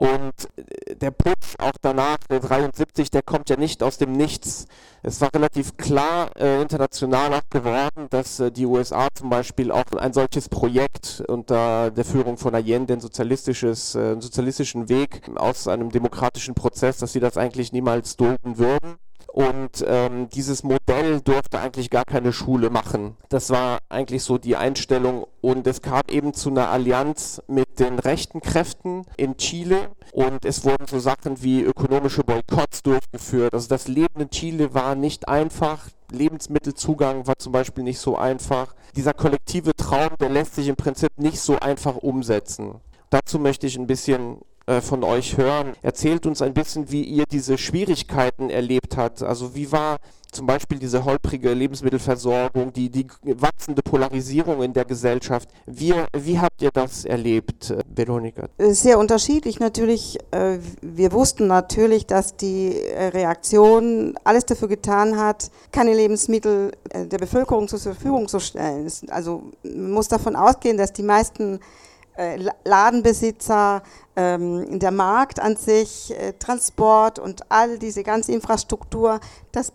Und äh, der Putsch auch danach, der 73, der kommt ja nicht aus dem Nichts. Es war relativ klar äh, international auch geworden, dass äh, die USA zum Beispiel auch ein solches Projekt unter der Führung von Allende, ein sozialistisches, äh, einen sozialistischen Weg aus einem demokratischen Prozess, dass sie das eigentlich niemals dulden würden. Und ähm, dieses Modell durfte eigentlich gar keine Schule machen. Das war eigentlich so die Einstellung. Und es kam eben zu einer Allianz mit den rechten Kräften in Chile. Und es wurden so Sachen wie ökonomische Boykotts durchgeführt. Also das Leben in Chile war nicht einfach. Lebensmittelzugang war zum Beispiel nicht so einfach. Dieser kollektive Traum, der lässt sich im Prinzip nicht so einfach umsetzen. Dazu möchte ich ein bisschen äh, von euch hören. Erzählt uns ein bisschen, wie ihr diese Schwierigkeiten erlebt habt. Also wie war zum Beispiel diese holprige Lebensmittelversorgung, die, die wachsende Polarisierung in der Gesellschaft. Wie, wie habt ihr das erlebt, äh, Veronika? Äh, sehr unterschiedlich natürlich. Wir wussten natürlich, dass die Reaktion alles dafür getan hat, keine Lebensmittel der Bevölkerung zur Verfügung zu stellen. Also man muss davon ausgehen, dass die meisten Ladenbesitzer ähm, der Markt an sich, äh, Transport und all diese ganze Infrastruktur, das,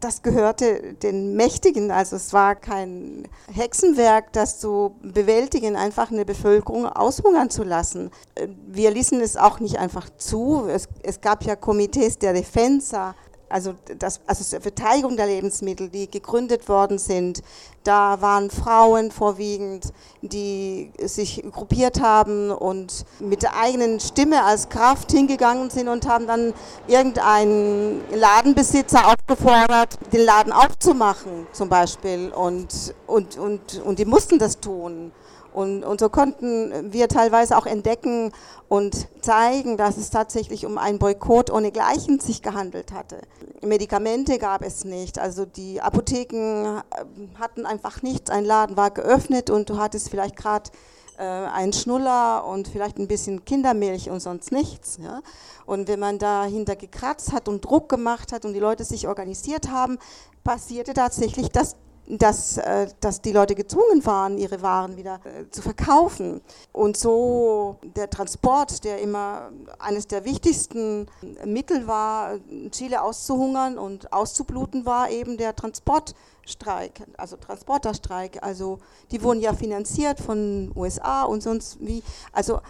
das gehörte den Mächtigen. Also es war kein Hexenwerk, das zu bewältigen, einfach eine Bevölkerung aushungern zu lassen. Äh, wir ließen es auch nicht einfach zu. Es, es gab ja Komitees der Defensa, also, das, also Verteidigung der Lebensmittel, die gegründet worden sind, da waren Frauen vorwiegend, die sich gruppiert haben und mit der eigenen Stimme als Kraft hingegangen sind und haben dann irgendeinen Ladenbesitzer aufgefordert, den Laden aufzumachen zum Beispiel. Und, und, und, und die mussten das tun. Und, und so konnten wir teilweise auch entdecken und zeigen, dass es tatsächlich um einen Boykott ohne Gleichen sich gehandelt hatte. Medikamente gab es nicht, also die Apotheken äh, hatten einfach nichts, ein Laden war geöffnet und du hattest vielleicht gerade äh, einen Schnuller und vielleicht ein bisschen Kindermilch und sonst nichts. Ja? Und wenn man dahinter gekratzt hat und Druck gemacht hat und die Leute sich organisiert haben, passierte tatsächlich, dass dass, äh, dass die Leute gezwungen waren, ihre Waren wieder äh, zu verkaufen. Und so der Transport, der immer eines der wichtigsten Mittel war, Chile auszuhungern und auszubluten, war eben der Transportstreik, also Transporterstreik. Also die wurden ja finanziert von USA und sonst wie. Also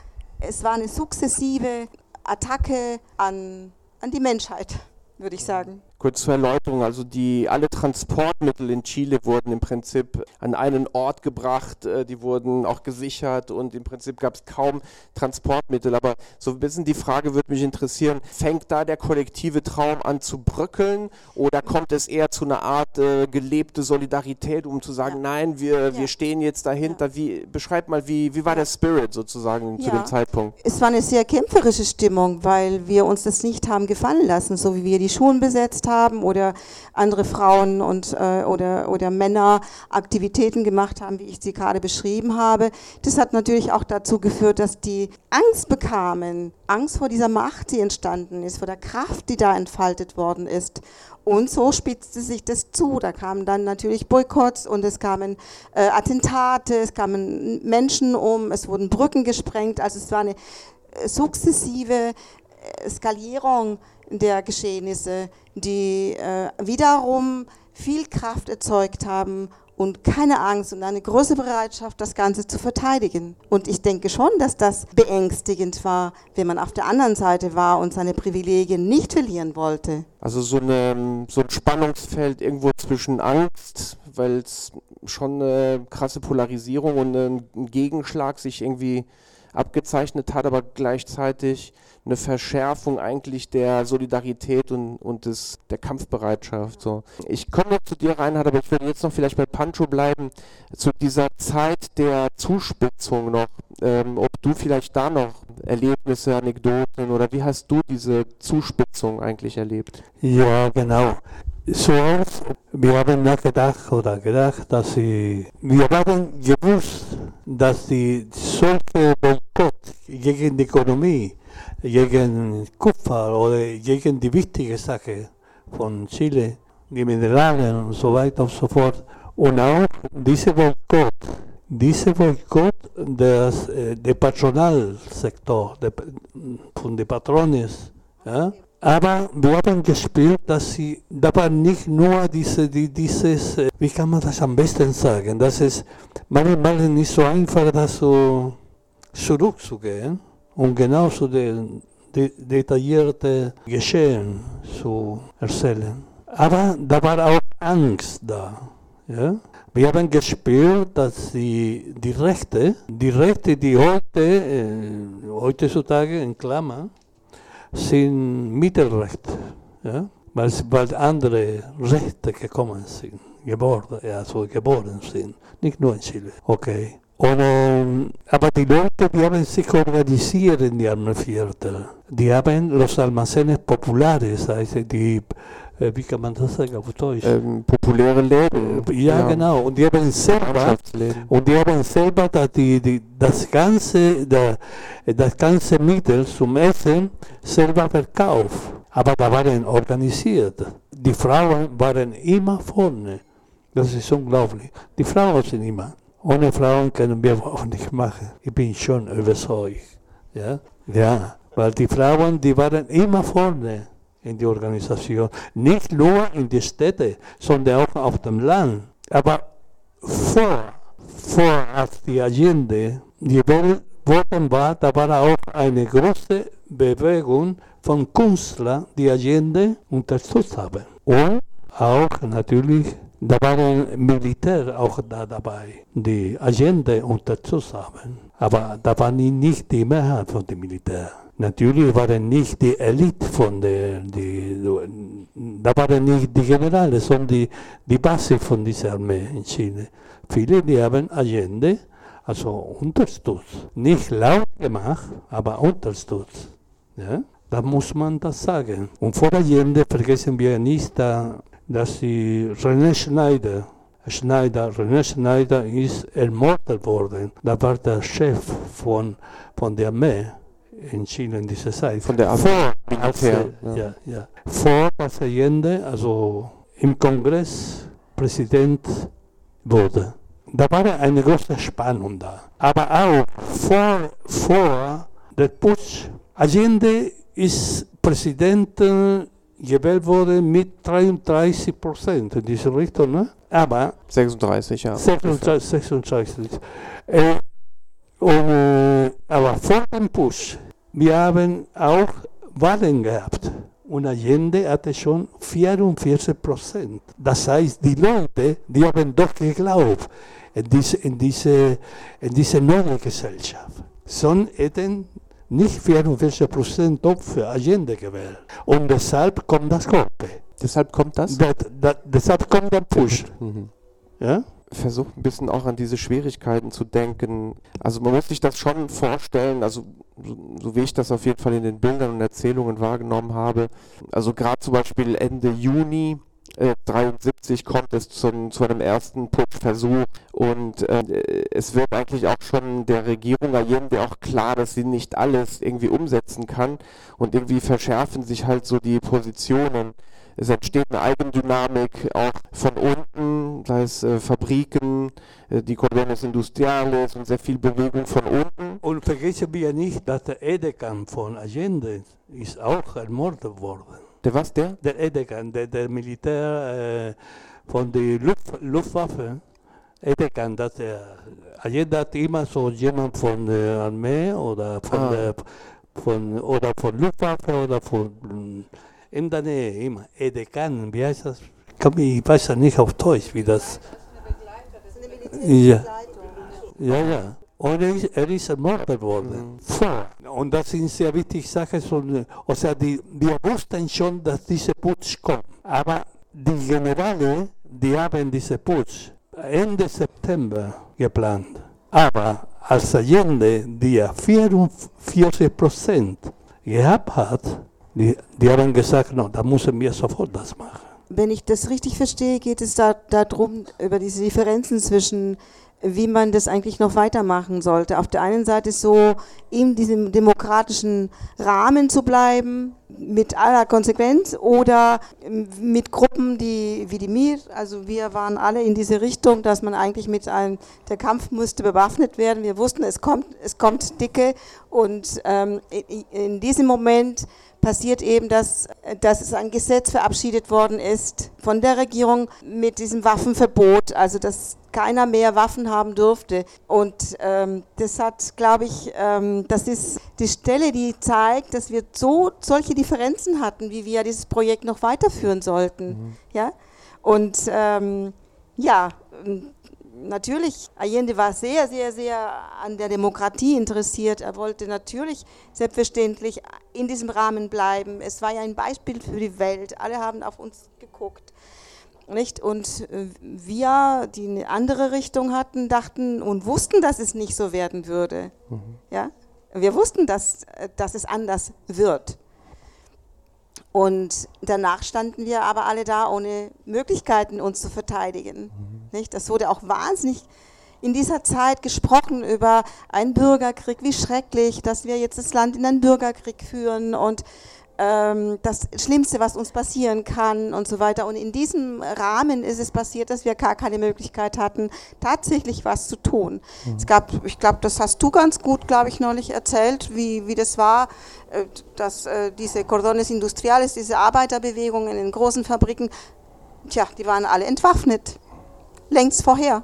es war eine sukzessive Attacke an, an die Menschheit, würde ich sagen. Kurz zur Erläuterung, also die alle Transportmittel in Chile wurden im Prinzip an einen Ort gebracht, äh, die wurden auch gesichert und im Prinzip gab es kaum Transportmittel. Aber so ein bisschen die Frage würde mich interessieren, fängt da der kollektive Traum an zu bröckeln oder kommt es eher zu einer Art äh, gelebte Solidarität, um zu sagen, ja. nein, wir, ja. wir stehen jetzt dahinter. Ja. Wie, beschreib mal, wie, wie war der Spirit sozusagen zu dem Zeitpunkt? Es war eine sehr kämpferische Stimmung, weil wir uns das nicht haben gefallen lassen, so wie wir die Schulen besetzt haben oder andere Frauen und, äh, oder, oder Männer Aktivitäten gemacht haben, wie ich sie gerade beschrieben habe. Das hat natürlich auch dazu geführt, dass die Angst bekamen, Angst vor dieser Macht, die entstanden ist, vor der Kraft, die da entfaltet worden ist. Und so spitzte sich das zu. Da kamen dann natürlich Boykotts und es kamen äh, Attentate, es kamen Menschen um, es wurden Brücken gesprengt. Also es war eine äh, sukzessive äh, Skalierung der Geschehnisse, die äh, wiederum viel Kraft erzeugt haben und keine Angst und eine große Bereitschaft, das Ganze zu verteidigen. Und ich denke schon, dass das beängstigend war, wenn man auf der anderen Seite war und seine Privilegien nicht verlieren wollte. Also so, eine, so ein Spannungsfeld irgendwo zwischen Angst, weil es schon eine krasse Polarisierung und ein Gegenschlag sich irgendwie abgezeichnet hat, aber gleichzeitig eine Verschärfung eigentlich der Solidarität und, und des, der Kampfbereitschaft. So. Ich komme noch zu dir, Reinhard, aber ich würde jetzt noch vielleicht bei Pancho bleiben, zu dieser Zeit der Zuspitzung noch, ähm, ob du vielleicht da noch Erlebnisse, Anekdoten oder wie hast du diese Zuspitzung eigentlich erlebt? Ja, genau. So wir haben nachgedacht oder gedacht, dass sie, wir haben gewusst, dass die solche Boykott gegen die Ökonomie gegen Kupfer oder gegen die wichtige Sache von Chile, die Mineralien und so weiter und so fort. Und auch diese Boykott, diese Boykott des, äh, der Patronalsektor, der, von den Patrones. Ja? Aber wir haben gespielt, dass sie, da war nicht nur diese, die, dieses, wie kann man das am besten sagen, das ist manchmal nicht so einfach, das so zurückzugehen und genauso de, de, detaillierte Geschehen zu erzählen. Aber da war auch Angst da. Ja? Wir haben gespürt, dass die, die Rechte, die Rechte, die heute, äh, heutzutage in Klammer, sind Mittelrechte, ja? weil, weil andere Rechte gekommen sind, geboren, also geboren sind, nicht nur in Chile. Okay. Und, aber die Leute, die haben sich organisiert in die armen Viertel. Die haben los almacenes populares, also die, äh, wie kann man das sagen auf Deutsch? Ähm, populäre Läden. Ja, ja, genau. Und die haben selber, und die haben selber das, die, die, das, ganze, der, das ganze Mittel zum Essen selber verkauft. Aber da waren organisiert. Die Frauen waren immer vorne. Das ist unglaublich. Die Frauen sind immer ohne Frauen können wir auch nicht machen. Ich bin schon überzeugt. Ja, ja weil die Frauen, die waren immer vorne in die Organisation. Nicht nur in die Städte, sondern auch auf dem Land. Aber vor, vor als die Allende die Welt worden war, da war auch eine große Bewegung von Künstlern, die Allende unterstützt haben. Und auch natürlich da waren Militär auch da dabei, die Agenda unterstützt haben. Aber da war nicht die Mehrheit von dem Militär. Natürlich waren nicht die Elite von der, die, da waren nicht die Generale, sondern die, die Basis von dieser Armee in Chile. Viele, die haben Allende, also unterstützt. Nicht laut gemacht, aber unterstützt. Ja? Da muss man das sagen. Und vor Allende vergessen wir nicht, da dass die René Schneider, Schneider, René Schneider ist ermordet worden. Da war der Chef von, von der Armee in Chile in dieser Zeit. Von der Armee? Vor, als, ja. Ja, ja. Vor Allende, also im Kongress, Präsident wurde. Da war eine große Spannung da. Aber auch vor, vor der Putsch, Allende ist Präsident gewählt worden mit 33 Prozent in diese Richtung. Ne? Aber 36, ja. 36. 36. Äh, und, äh, aber vor dem Push, wir haben auch Wahlen gehabt. Und Allende hatte schon 44 Prozent. Das heißt, die Leute, die haben doch geglaubt in diese, in diese, in diese neue Gesellschaft. Sonst hätten nicht 44 Prozent für Allende gewählt. Und deshalb kommt das Golpe. Deshalb kommt das? Das, das, deshalb kommt der Push. Mhm. Ja? versucht ein bisschen auch an diese Schwierigkeiten zu denken. Also man muss sich das schon vorstellen, also so, so wie ich das auf jeden Fall in den Bildern und Erzählungen wahrgenommen habe. Also gerade zum Beispiel Ende Juni 1973 äh, kommt es zum, zu einem ersten Putschversuch und äh, es wird eigentlich auch schon der Regierung Allende auch klar, dass sie nicht alles irgendwie umsetzen kann und irgendwie verschärfen sich halt so die Positionen es entsteht eine Eigendynamik auch von unten, sei es äh, Fabriken, äh, die Cordones Industriales und sehr viel Bewegung von unten. Und vergessen wir nicht, dass der Edekan von Allende ist auch ermordet worden. Der was, der? Der Edekan, der, der Militär äh, von der Luft, Luftwaffe. Edekan, dass der Allende hat immer so jemand von der Armee oder von ah. der von, oder von Luftwaffe oder von in der Nähe immer Edekan, wie heißt das? Ich weiß ja nicht auf Deutsch, wie das. Ja, ja, ja. Und er ist, er ist ermordet worden. Mhm. Vor. Und das sind sehr wichtige Sachen. So, also die, wir wussten schon, dass dieser Putsch kommt. Aber die Generale, die haben diese Putsch Ende September geplant. Aber als Allende, die 44 Prozent gehabt hat, die, die haben gesagt, no, da müssen wir sofort das machen. Wenn ich das richtig verstehe, geht es da darum, über diese Differenzen zwischen wie man das eigentlich noch weitermachen sollte. Auf der einen Seite so in diesem demokratischen Rahmen zu bleiben, mit aller Konsequenz, oder mit Gruppen, die wie die MIR, also wir waren alle in diese Richtung, dass man eigentlich mit einem, der Kampf musste bewaffnet werden. Wir wussten, es kommt, es kommt dicke und ähm, in diesem Moment passiert eben, dass, dass es ein Gesetz verabschiedet worden ist von der Regierung mit diesem Waffenverbot, also dass keiner mehr Waffen haben durfte. Und ähm, das hat, glaube ich, ähm, das ist die Stelle, die zeigt, dass wir so solche Differenzen hatten, wie wir dieses Projekt noch weiterführen sollten. Mhm. Ja? Und ähm, ja, natürlich, Allende war sehr, sehr, sehr an der Demokratie interessiert. Er wollte natürlich selbstverständlich in diesem Rahmen bleiben. Es war ja ein Beispiel für die Welt. Alle haben auf uns geguckt. Nicht? Und äh, wir, die eine andere Richtung hatten, dachten und wussten, dass es nicht so werden würde. Mhm. Ja? Wir wussten, dass, äh, dass es anders wird. Und danach standen wir aber alle da ohne Möglichkeiten, uns zu verteidigen. Mhm. Nicht? Das wurde auch wahnsinnig in dieser Zeit gesprochen über einen Bürgerkrieg, wie schrecklich, dass wir jetzt das Land in einen Bürgerkrieg führen und das Schlimmste, was uns passieren kann und so weiter. Und in diesem Rahmen ist es passiert, dass wir gar keine Möglichkeit hatten, tatsächlich was zu tun. Mhm. Es gab, ich glaube, das hast du ganz gut, glaube ich, neulich erzählt, wie, wie das war, äh, dass äh, diese Cordones Industriales, diese Arbeiterbewegungen in den großen Fabriken, tja, die waren alle entwaffnet. Längst vorher.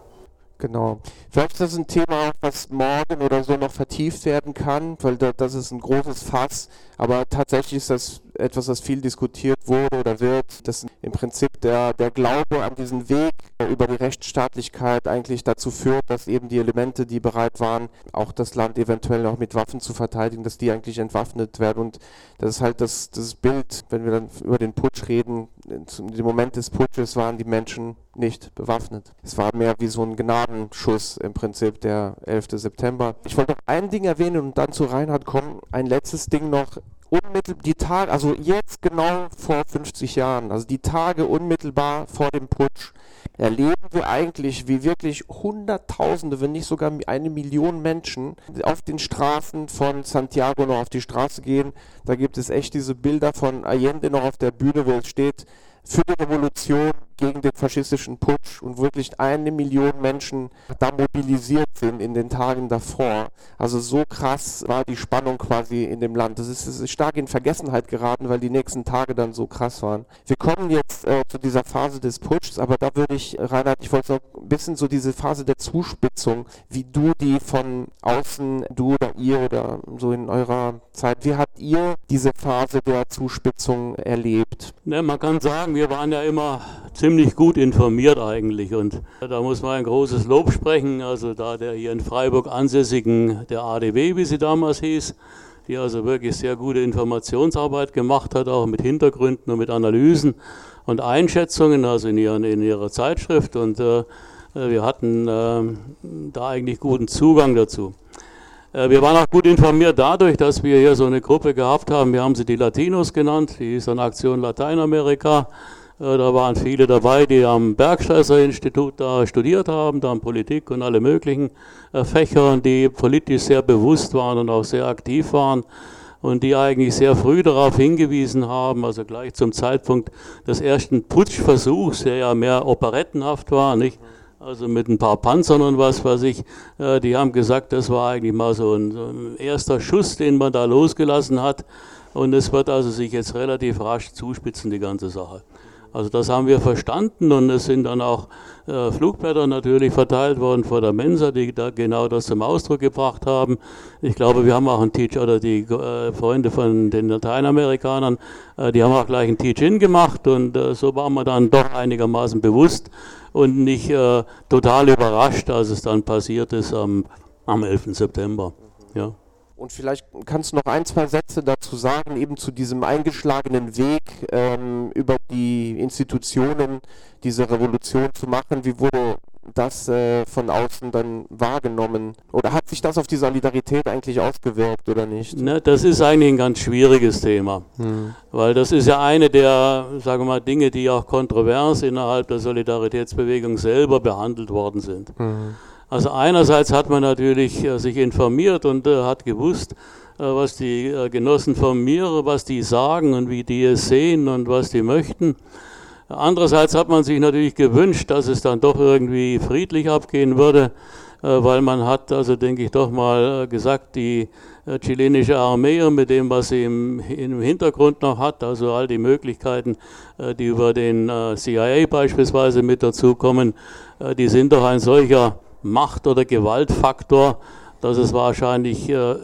Genau. Vielleicht ist das ein Thema, was morgen oder so noch vertieft werden kann, weil da, das ist ein großes Fass. Aber tatsächlich ist das etwas, was viel diskutiert wurde oder wird, dass im Prinzip der, der Glaube an diesen Weg über die Rechtsstaatlichkeit eigentlich dazu führt, dass eben die Elemente, die bereit waren, auch das Land eventuell noch mit Waffen zu verteidigen, dass die eigentlich entwaffnet werden. Und das ist halt das, das Bild, wenn wir dann über den Putsch reden, im Moment des Putsches waren die Menschen nicht bewaffnet. Es war mehr wie so ein Gnadenschuss im Prinzip der 11. September. Ich wollte noch ein Ding erwähnen und dann zu Reinhard kommen. Ein letztes Ding noch. Unmittelbar, die Tage, also jetzt genau vor 50 Jahren, also die Tage unmittelbar vor dem Putsch, erleben wir eigentlich, wie wirklich Hunderttausende, wenn nicht sogar eine Million Menschen auf den Straßen von Santiago noch auf die Straße gehen. Da gibt es echt diese Bilder von Allende noch auf der Bühne, wo es steht, für die Revolution gegen den faschistischen Putsch und wirklich eine Million Menschen da mobilisiert sind in den Tagen davor. Also so krass war die Spannung quasi in dem Land. Das ist, das ist stark in Vergessenheit geraten, weil die nächsten Tage dann so krass waren. Wir kommen jetzt äh, zu dieser Phase des Putschs, aber da würde ich, Reinhard, ich wollte noch ein bisschen so diese Phase der Zuspitzung, wie du die von außen, du oder ihr oder so in eurer Zeit, wie habt ihr diese Phase der Zuspitzung erlebt? Ne, man kann sagen, wir waren ja immer ziemlich gut informiert eigentlich und da muss man ein großes Lob sprechen. Also da der hier in Freiburg ansässigen, der ADW, wie sie damals hieß, die also wirklich sehr gute Informationsarbeit gemacht hat, auch mit Hintergründen und mit Analysen und Einschätzungen, also in, ihren, in ihrer Zeitschrift. Und äh, wir hatten äh, da eigentlich guten Zugang dazu. Äh, wir waren auch gut informiert dadurch, dass wir hier so eine Gruppe gehabt haben. Wir haben sie die Latinos genannt, die ist eine Aktion Lateinamerika. Äh, da waren viele dabei, die am Bergstresser Institut da studiert haben, da Politik und alle möglichen äh, Fächer, die politisch sehr bewusst waren und auch sehr aktiv waren und die eigentlich sehr früh darauf hingewiesen haben, also gleich zum Zeitpunkt des ersten Putschversuchs, der ja mehr operettenhaft war, nicht? also mit ein paar Panzern und was weiß ich, äh, die haben gesagt, das war eigentlich mal so ein, erster Schuss, den man da losgelassen hat. Und es wird also sich jetzt relativ rasch zuspitzen, die ganze Sache. Also das haben wir verstanden und es sind dann auch äh, Flugblätter natürlich verteilt worden vor der Mensa, die da genau das zum Ausdruck gebracht haben. Ich glaube, wir haben auch ein Teach oder die äh, Freunde von den Lateinamerikanern, äh, die haben auch gleich ein Teach-In gemacht und äh, so waren wir dann doch einigermaßen bewusst und nicht äh, total überrascht, als es dann passiert ist am, am 11. September. Ja. Und vielleicht kannst du noch ein, zwei Sätze dazu sagen, eben zu diesem eingeschlagenen Weg ähm, über die Institutionen, diese Revolution zu machen. Wie wurde das äh, von außen dann wahrgenommen? Oder hat sich das auf die Solidarität eigentlich ausgewirkt oder nicht? Ne, das ist eigentlich ein ganz schwieriges Thema, hm. weil das ist ja eine der, sagen wir mal, Dinge, die auch kontrovers innerhalb der Solidaritätsbewegung selber behandelt worden sind. Hm. Also einerseits hat man natürlich äh, sich informiert und äh, hat gewusst, äh, was die Genossen von mir, was die sagen und wie die es sehen und was die möchten. Andererseits hat man sich natürlich gewünscht, dass es dann doch irgendwie friedlich abgehen würde, weil man hat, also denke ich doch mal gesagt, die chilenische Armee mit dem, was sie im, im, Hintergrund noch hat, also all die Möglichkeiten, die über den CIA beispielsweise mit dazukommen, die sind doch ein solcher Macht- oder Gewaltfaktor, dass es wahrscheinlich, äh,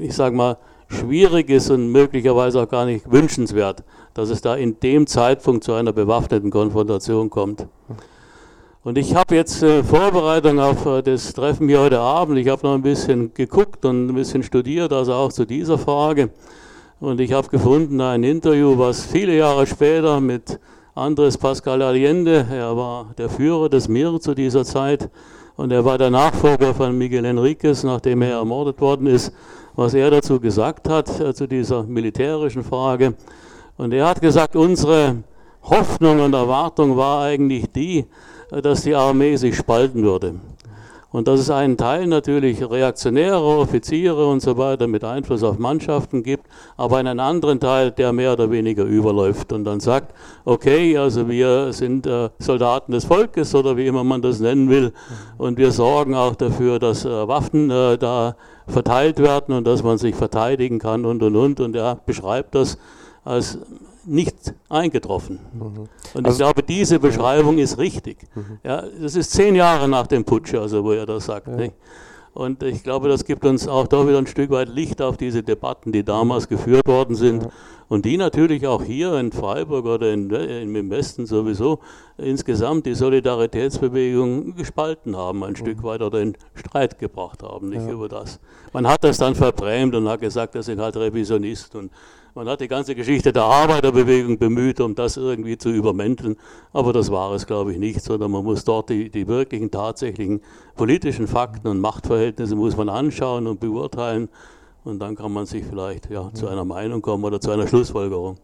ich sage mal, schwierig ist und möglicherweise auch gar nicht wünschenswert, dass es da in dem Zeitpunkt zu einer bewaffneten Konfrontation kommt. Und ich habe jetzt äh, Vorbereitung auf äh, das Treffen hier heute Abend, ich habe noch ein bisschen geguckt und ein bisschen studiert, also auch zu dieser Frage. Und ich habe gefunden ein Interview, was viele Jahre später mit Andres Pascal Allende, er war der Führer des MIR zu dieser Zeit, und er war der Nachfolger von Miguel Enriquez, nachdem er ermordet worden ist, was er dazu gesagt hat, äh, zu dieser militärischen Frage. Und er hat gesagt, unsere Hoffnung und Erwartung war eigentlich die, äh, dass die Armee sich spalten würde. Und dass es einen Teil natürlich reaktionäre Offiziere und so weiter mit Einfluss auf Mannschaften gibt, aber einen anderen Teil, der mehr oder weniger überläuft und dann sagt, okay, also wir sind äh, Soldaten des Volkes oder wie immer man das nennen will. Und wir sorgen auch dafür, dass äh, Waffen äh, da verteilt werden und dass man sich verteidigen kann und und und. Und er beschreibt das als nicht eingetroffen. Mhm. Und also ich glaube, diese Beschreibung ist richtig. Mhm. Ja, das ist zehn Jahre nach dem Putsch, also wo er das sagt. Ja. Und ich glaube, das gibt uns auch da wieder ein Stück weit Licht auf diese Debatten, die damals geführt worden sind. Ja. Und die natürlich auch hier in Freiburg oder in, in, im Westen sowieso insgesamt die Solidaritätsbewegung gespalten haben, ein mhm. Stück weit oder in Streit gebracht haben, nicht ja. über das. Man hat das dann verbrämt und hat gesagt, das sind halt Revisionisten und man hat die ganze Geschichte der Arbeiterbewegung bemüht, um das irgendwie zu übermänteln, aber das war es, glaube ich, nicht, sondern man muss dort die, die wirklichen, tatsächlichen politischen Fakten und Machtverhältnisse muss man anschauen und beurteilen. Und dann kann man sich vielleicht ja, zu einer Meinung kommen oder zu einer Schlussfolgerung.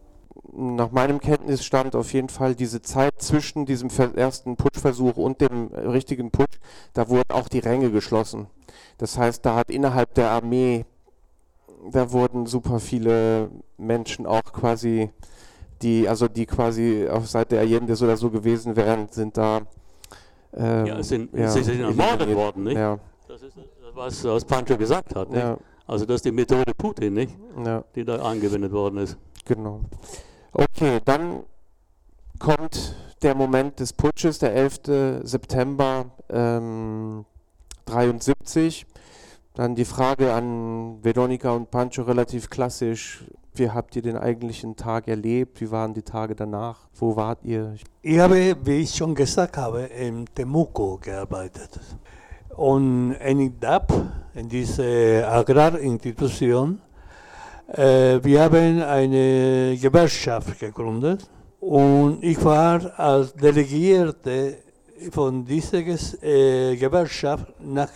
Nach meinem Kenntnisstand auf jeden Fall diese Zeit zwischen diesem ersten Putschversuch und dem richtigen Putsch, da wurden auch die Ränge geschlossen. Das heißt, da hat innerhalb der Armee da wurden super viele Menschen auch quasi die, also die quasi auf Seite Allende oder so gewesen wären, sind da. Ähm, ja, sind, ja, sie sind ermordet worden, nicht? Ja. Das ist was, was Pancho gesagt hat. Nicht? Ja. Also das ist die Methode Putin, nicht? Ja. Die da angewendet worden ist. Genau. Okay, dann kommt der Moment des Putsches, der 11. September ähm, 73. Dann die Frage an Veronika und Pancho relativ klassisch. Wie habt ihr den eigentlichen Tag erlebt? Wie waren die Tage danach? Wo wart ihr? Ich habe, wie ich schon gesagt habe, in Temuco gearbeitet. Und in DAP, in dieser Agrarinstitution, äh, wir haben eine Gewerkschaft gegründet und ich war als Delegierte von dieser äh, Gewerkschaft nach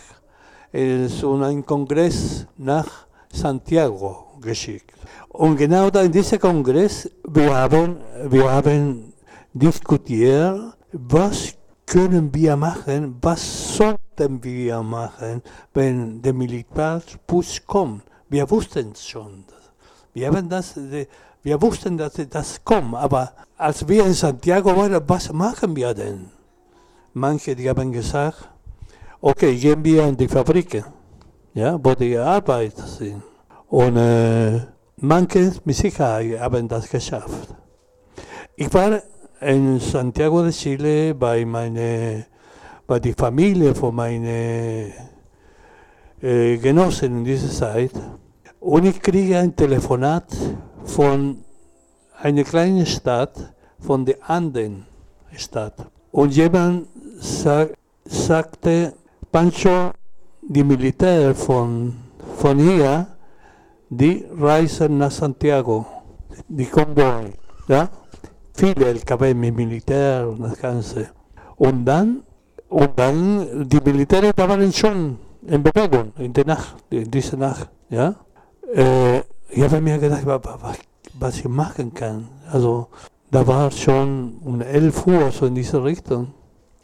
äh, zu einem Kongress nach Santiago geschickt. Und genau da in diesem Kongress, wir haben, wir haben diskutiert, was können wir machen, was sollten wir machen, wenn der Militärputsch kommt. Wir wussten es schon. Wir, haben das, wir wussten, dass das kommt, aber als wir in Santiago waren, was machen wir denn? Manche die haben gesagt, okay, gehen wir in die Fabriken, ja, wo die Arbeiter sind. Und äh, manche mit Sicherheit haben das geschafft. Ich war in Santiago de Chile bei meiner bei der Familie von meinen äh, Genossen in dieser Zeit und ich kriege ein Telefonat von einer kleinen Stadt, von der anderen Stadt. Und jemand sag, sagte, Pancho, die Militär von, von hier, die reisen nach Santiago, die Konvoi, ja? Viele LKW mit Militär und das Ganze. Und dann, und dann, die Militäre waren schon in Bewegung, in der Nacht, in dieser Nacht, ja? Äh, ich habe mir gedacht, was, was ich machen kann. Also, da war schon um 11 Uhr so in diese Richtung.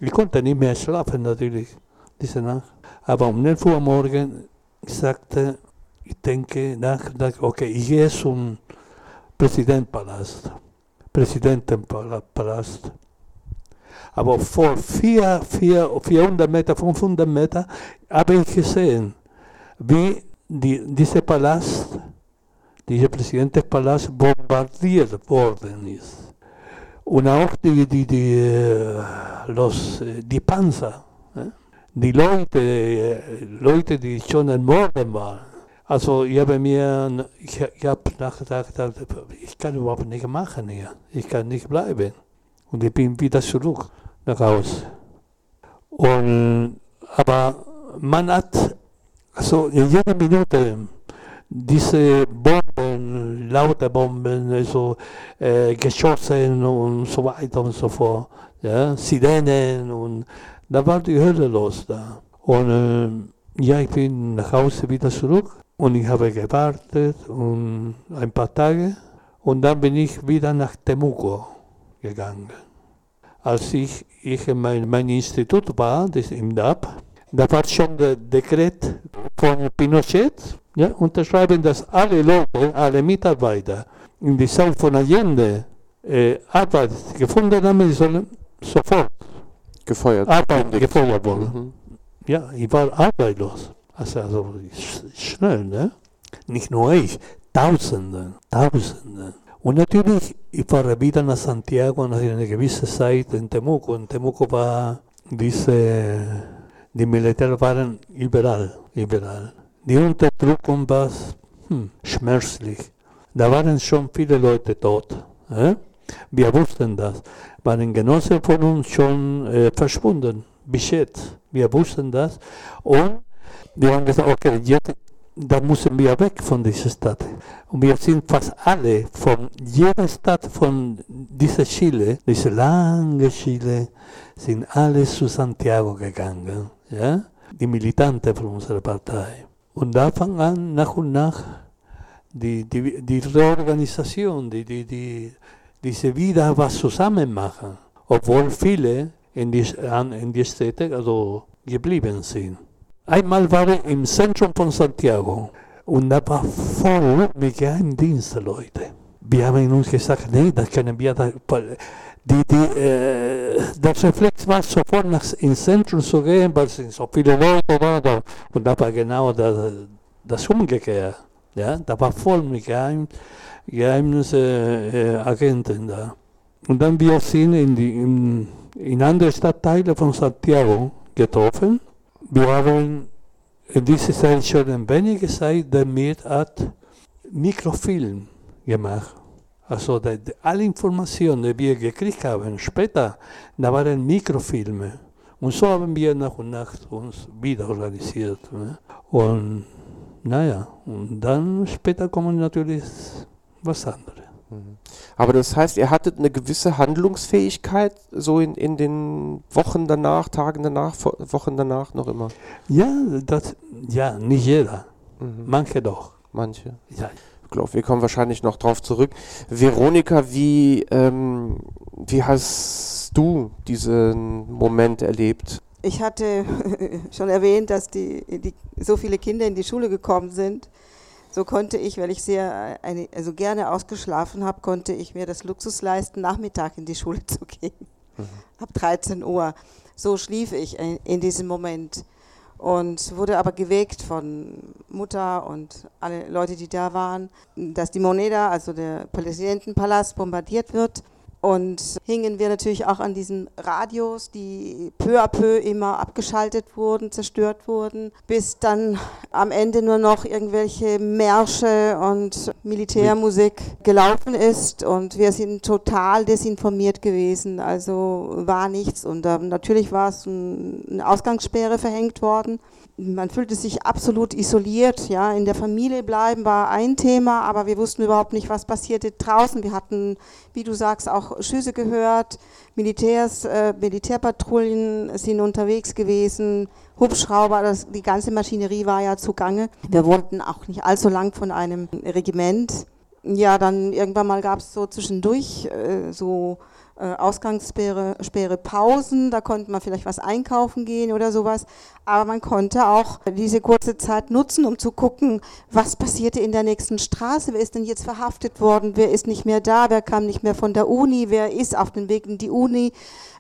Ich konnte nicht mehr schlafen natürlich, diese Nacht. Aber um 11 Uhr morgen sagte, ich denke nach, okay, ich gehe zum Präsidentenpalast. Präsidentenpalast. Aber vor vier, vier, 400 Meter, 500 Meter habe ich gesehen, wie die, dieser Palast, dieser Präsidentenpalast bombardiert worden ist. Und auch die, die, die, los, die Panzer, die Leute, Leute, die schon ermordet waren. Also ich habe mir, ich, ich habe nachgedacht, ich kann überhaupt nicht machen hier. Ich kann nicht bleiben. Und ich bin wieder zurück nach Hause. Und, aber man hat also in jeder Minute diese Bomben, laute Bomben, also äh, Geschossen und so weiter und so fort, ja, Sirenen und da war die Hölle los da. Und äh, ja, ich bin nach Hause wieder zurück und ich habe gewartet und ein paar Tage und dann bin ich wieder nach Temuco gegangen. Als ich, ich in mein, mein Institut war, das im DAP, da war schon der Dekret von Pinochet, ja, unterschreiben, dass alle Leute, alle Mitarbeiter in die Zeit von Allende äh, Arbeit gefunden haben, die sollen sofort gefeuert, Arbeit gefeuert worden. Mhm. Ja, ich war arbeitslos. Also, also schnell, ne? Nicht nur ich, Tausende, Tausende. Und natürlich, ich war wieder nach Santiago nach einer gewissen Zeit in Temuco. Und Temuco war diese die Militär waren überall, überall. Die Unterdrückung war hm, schmerzlich. Da waren schon viele Leute tot. Äh? Wir wussten das. Waren Genossen von uns schon äh, verschwunden, jetzt. Wir wussten das. Und wir haben gesagt, okay, jetzt, da müssen wir weg von dieser Stadt. Und wir sind fast alle von jeder Stadt von dieser Chile, diese lange Chile, sind alle zu Santiago gegangen ja, die Militante von unserer Partei. Und da fang an, nach und nach, die, die, die Reorganisation, die, die, die, diese wieder was zusammen machen, obwohl viele in die, in die Städte also geblieben sind. Einmal war ich im Zentrum von Santiago und da war voll mit Geheimdienstleuten. wir haben uns gesagt, nee, das können wir, da, die, die, äh, der Reflex war sofort nach, ins Zentrum zu gehen, weil es so viele Leute waren. Und da war genau das, das Umgekehrte. Ja? Da war voll mit Geheim, Geheimnisagenten äh, da. Und dann wir sind in, die, in, in andere Stadtteile von Santiago getroffen. Wir haben in dieser Zeit schon ein wenig Zeit damit hat Mikrofilm gemacht. Also die, die, alle Informationen, die wir gekriegt haben, später, da waren Mikrofilme. Und so haben wir nach und nach uns wieder organisiert. Ne? Und naja, und dann später kommen natürlich was anderes. Mhm. Aber das heißt, ihr hattet eine gewisse Handlungsfähigkeit so in, in den Wochen danach, Tagen danach, Wochen danach noch immer? Ja, das, ja nicht jeder. Mhm. Manche doch. Manche. Ja glaube, wir kommen wahrscheinlich noch drauf zurück. Veronika, wie, ähm, wie hast du diesen Moment erlebt? Ich hatte schon erwähnt, dass die, die, so viele Kinder in die Schule gekommen sind. So konnte ich, weil ich sehr eine, also gerne ausgeschlafen habe, konnte ich mir das Luxus leisten, Nachmittag in die Schule zu gehen. Mhm. Ab 13 Uhr. So schlief ich in diesem Moment und wurde aber geweckt von Mutter und alle Leute, die da waren, dass die Moneda, also der Präsidentenpalast, bombardiert wird und hingen wir natürlich auch an diesen Radios, die peu à peu immer abgeschaltet wurden, zerstört wurden, bis dann am Ende nur noch irgendwelche Märsche und Militärmusik gelaufen ist und wir sind total desinformiert gewesen, also war nichts und äh, natürlich war es ein, eine Ausgangssperre verhängt worden man fühlte sich absolut isoliert. Ja, in der Familie bleiben war ein Thema, aber wir wussten überhaupt nicht, was passierte draußen. Wir hatten, wie du sagst, auch Schüsse gehört. Militärs, äh, Militärpatrouillen sind unterwegs gewesen. Hubschrauber, das, die ganze Maschinerie war ja zugange. Wir wohnten auch nicht allzu lang von einem Regiment. Ja, dann irgendwann mal gab es so zwischendurch äh, so Ausgangssperre Sperre Pausen, da konnte man vielleicht was einkaufen gehen oder sowas, aber man konnte auch diese kurze Zeit nutzen, um zu gucken, was passierte in der nächsten Straße, wer ist denn jetzt verhaftet worden, wer ist nicht mehr da, wer kam nicht mehr von der Uni, wer ist auf dem Weg in die Uni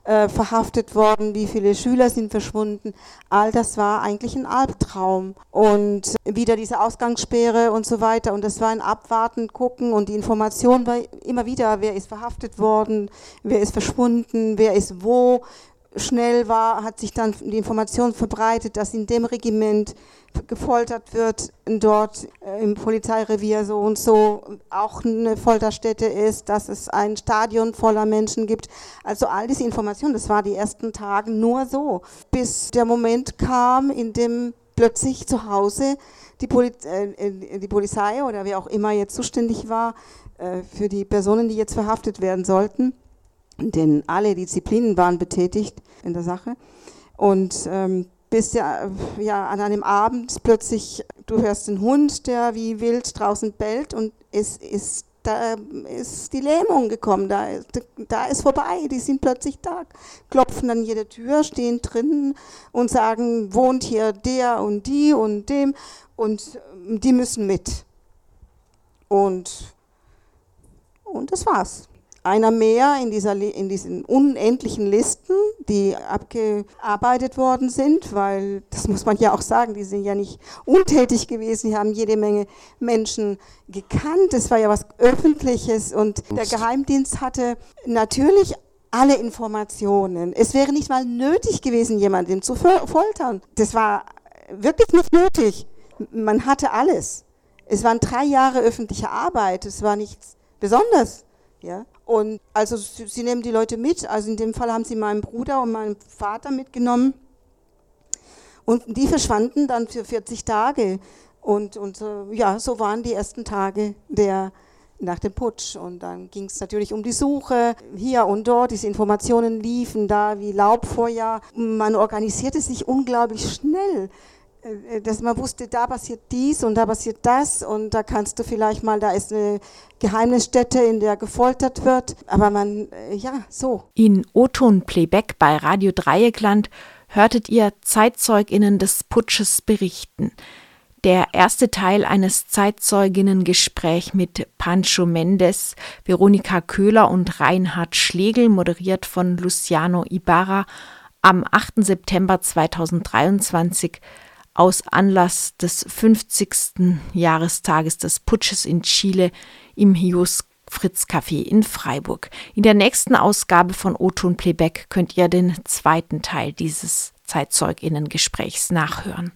äh, verhaftet worden, wie viele Schüler sind verschwunden. All das war eigentlich ein Albtraum. Und wieder diese Ausgangssperre und so weiter. Und das war ein Abwarten, gucken und die Information war immer wieder, wer ist verhaftet worden, wer ist verschwunden, wer ist wo, schnell war, hat sich dann die Information verbreitet, dass in dem Regiment gefoltert wird, dort äh, im Polizeirevier so und so auch eine Folterstätte ist, dass es ein Stadion voller Menschen gibt. Also all diese Informationen, das war die ersten Tage nur so, bis der Moment kam, in dem plötzlich zu Hause die, Poli äh, die Polizei oder wer auch immer jetzt zuständig war äh, für die Personen, die jetzt verhaftet werden sollten, denn alle Disziplinen waren betätigt in der Sache. Und ähm, bis ja, ja an einem Abend plötzlich, du hörst einen Hund, der wie wild draußen bellt und es ist da ist die Lähmung gekommen, da, da ist vorbei, die sind plötzlich da, klopfen an jede Tür, stehen drinnen und sagen, wohnt hier der und die und dem und die müssen mit. Und, und das war's einer mehr in, dieser, in diesen unendlichen Listen, die abgearbeitet worden sind, weil, das muss man ja auch sagen, die sind ja nicht untätig gewesen, die haben jede Menge Menschen gekannt, es war ja was Öffentliches und der Geheimdienst hatte natürlich alle Informationen. Es wäre nicht mal nötig gewesen, jemanden zu foltern. Das war wirklich nicht nötig. Man hatte alles. Es waren drei Jahre öffentliche Arbeit, es war nichts Besonderes. Ja? Und also sie, sie, nehmen die Leute mit. Also in dem Fall haben sie meinen Bruder und meinen Vater mitgenommen. Und die verschwanden dann für 40 Tage. Und, und äh, ja, so waren die ersten Tage der, nach dem Putsch. Und dann ging es natürlich um die Suche hier und dort. Diese Informationen liefen da wie Laubfeuer. Man organisierte sich unglaublich schnell. Äh, dass man wusste, da passiert dies und da passiert das und da kannst du vielleicht mal, da ist eine Geheimnisstätte, in der gefoltert wird, aber man, äh, ja, so. In O-Ton-Playback bei Radio Dreieckland hörtet ihr ZeitzeugInnen des Putsches berichten. Der erste Teil eines Zeitzeuginnengesprächs mit Pancho Mendes, Veronika Köhler und Reinhard Schlegel, moderiert von Luciano Ibarra, am 8. September 2023 aus Anlass des 50. Jahrestages des Putsches in Chile im Hius Fritz Café in Freiburg. In der nächsten Ausgabe von O-Ton Playback könnt ihr den zweiten Teil dieses Zeitzeuginnengesprächs nachhören.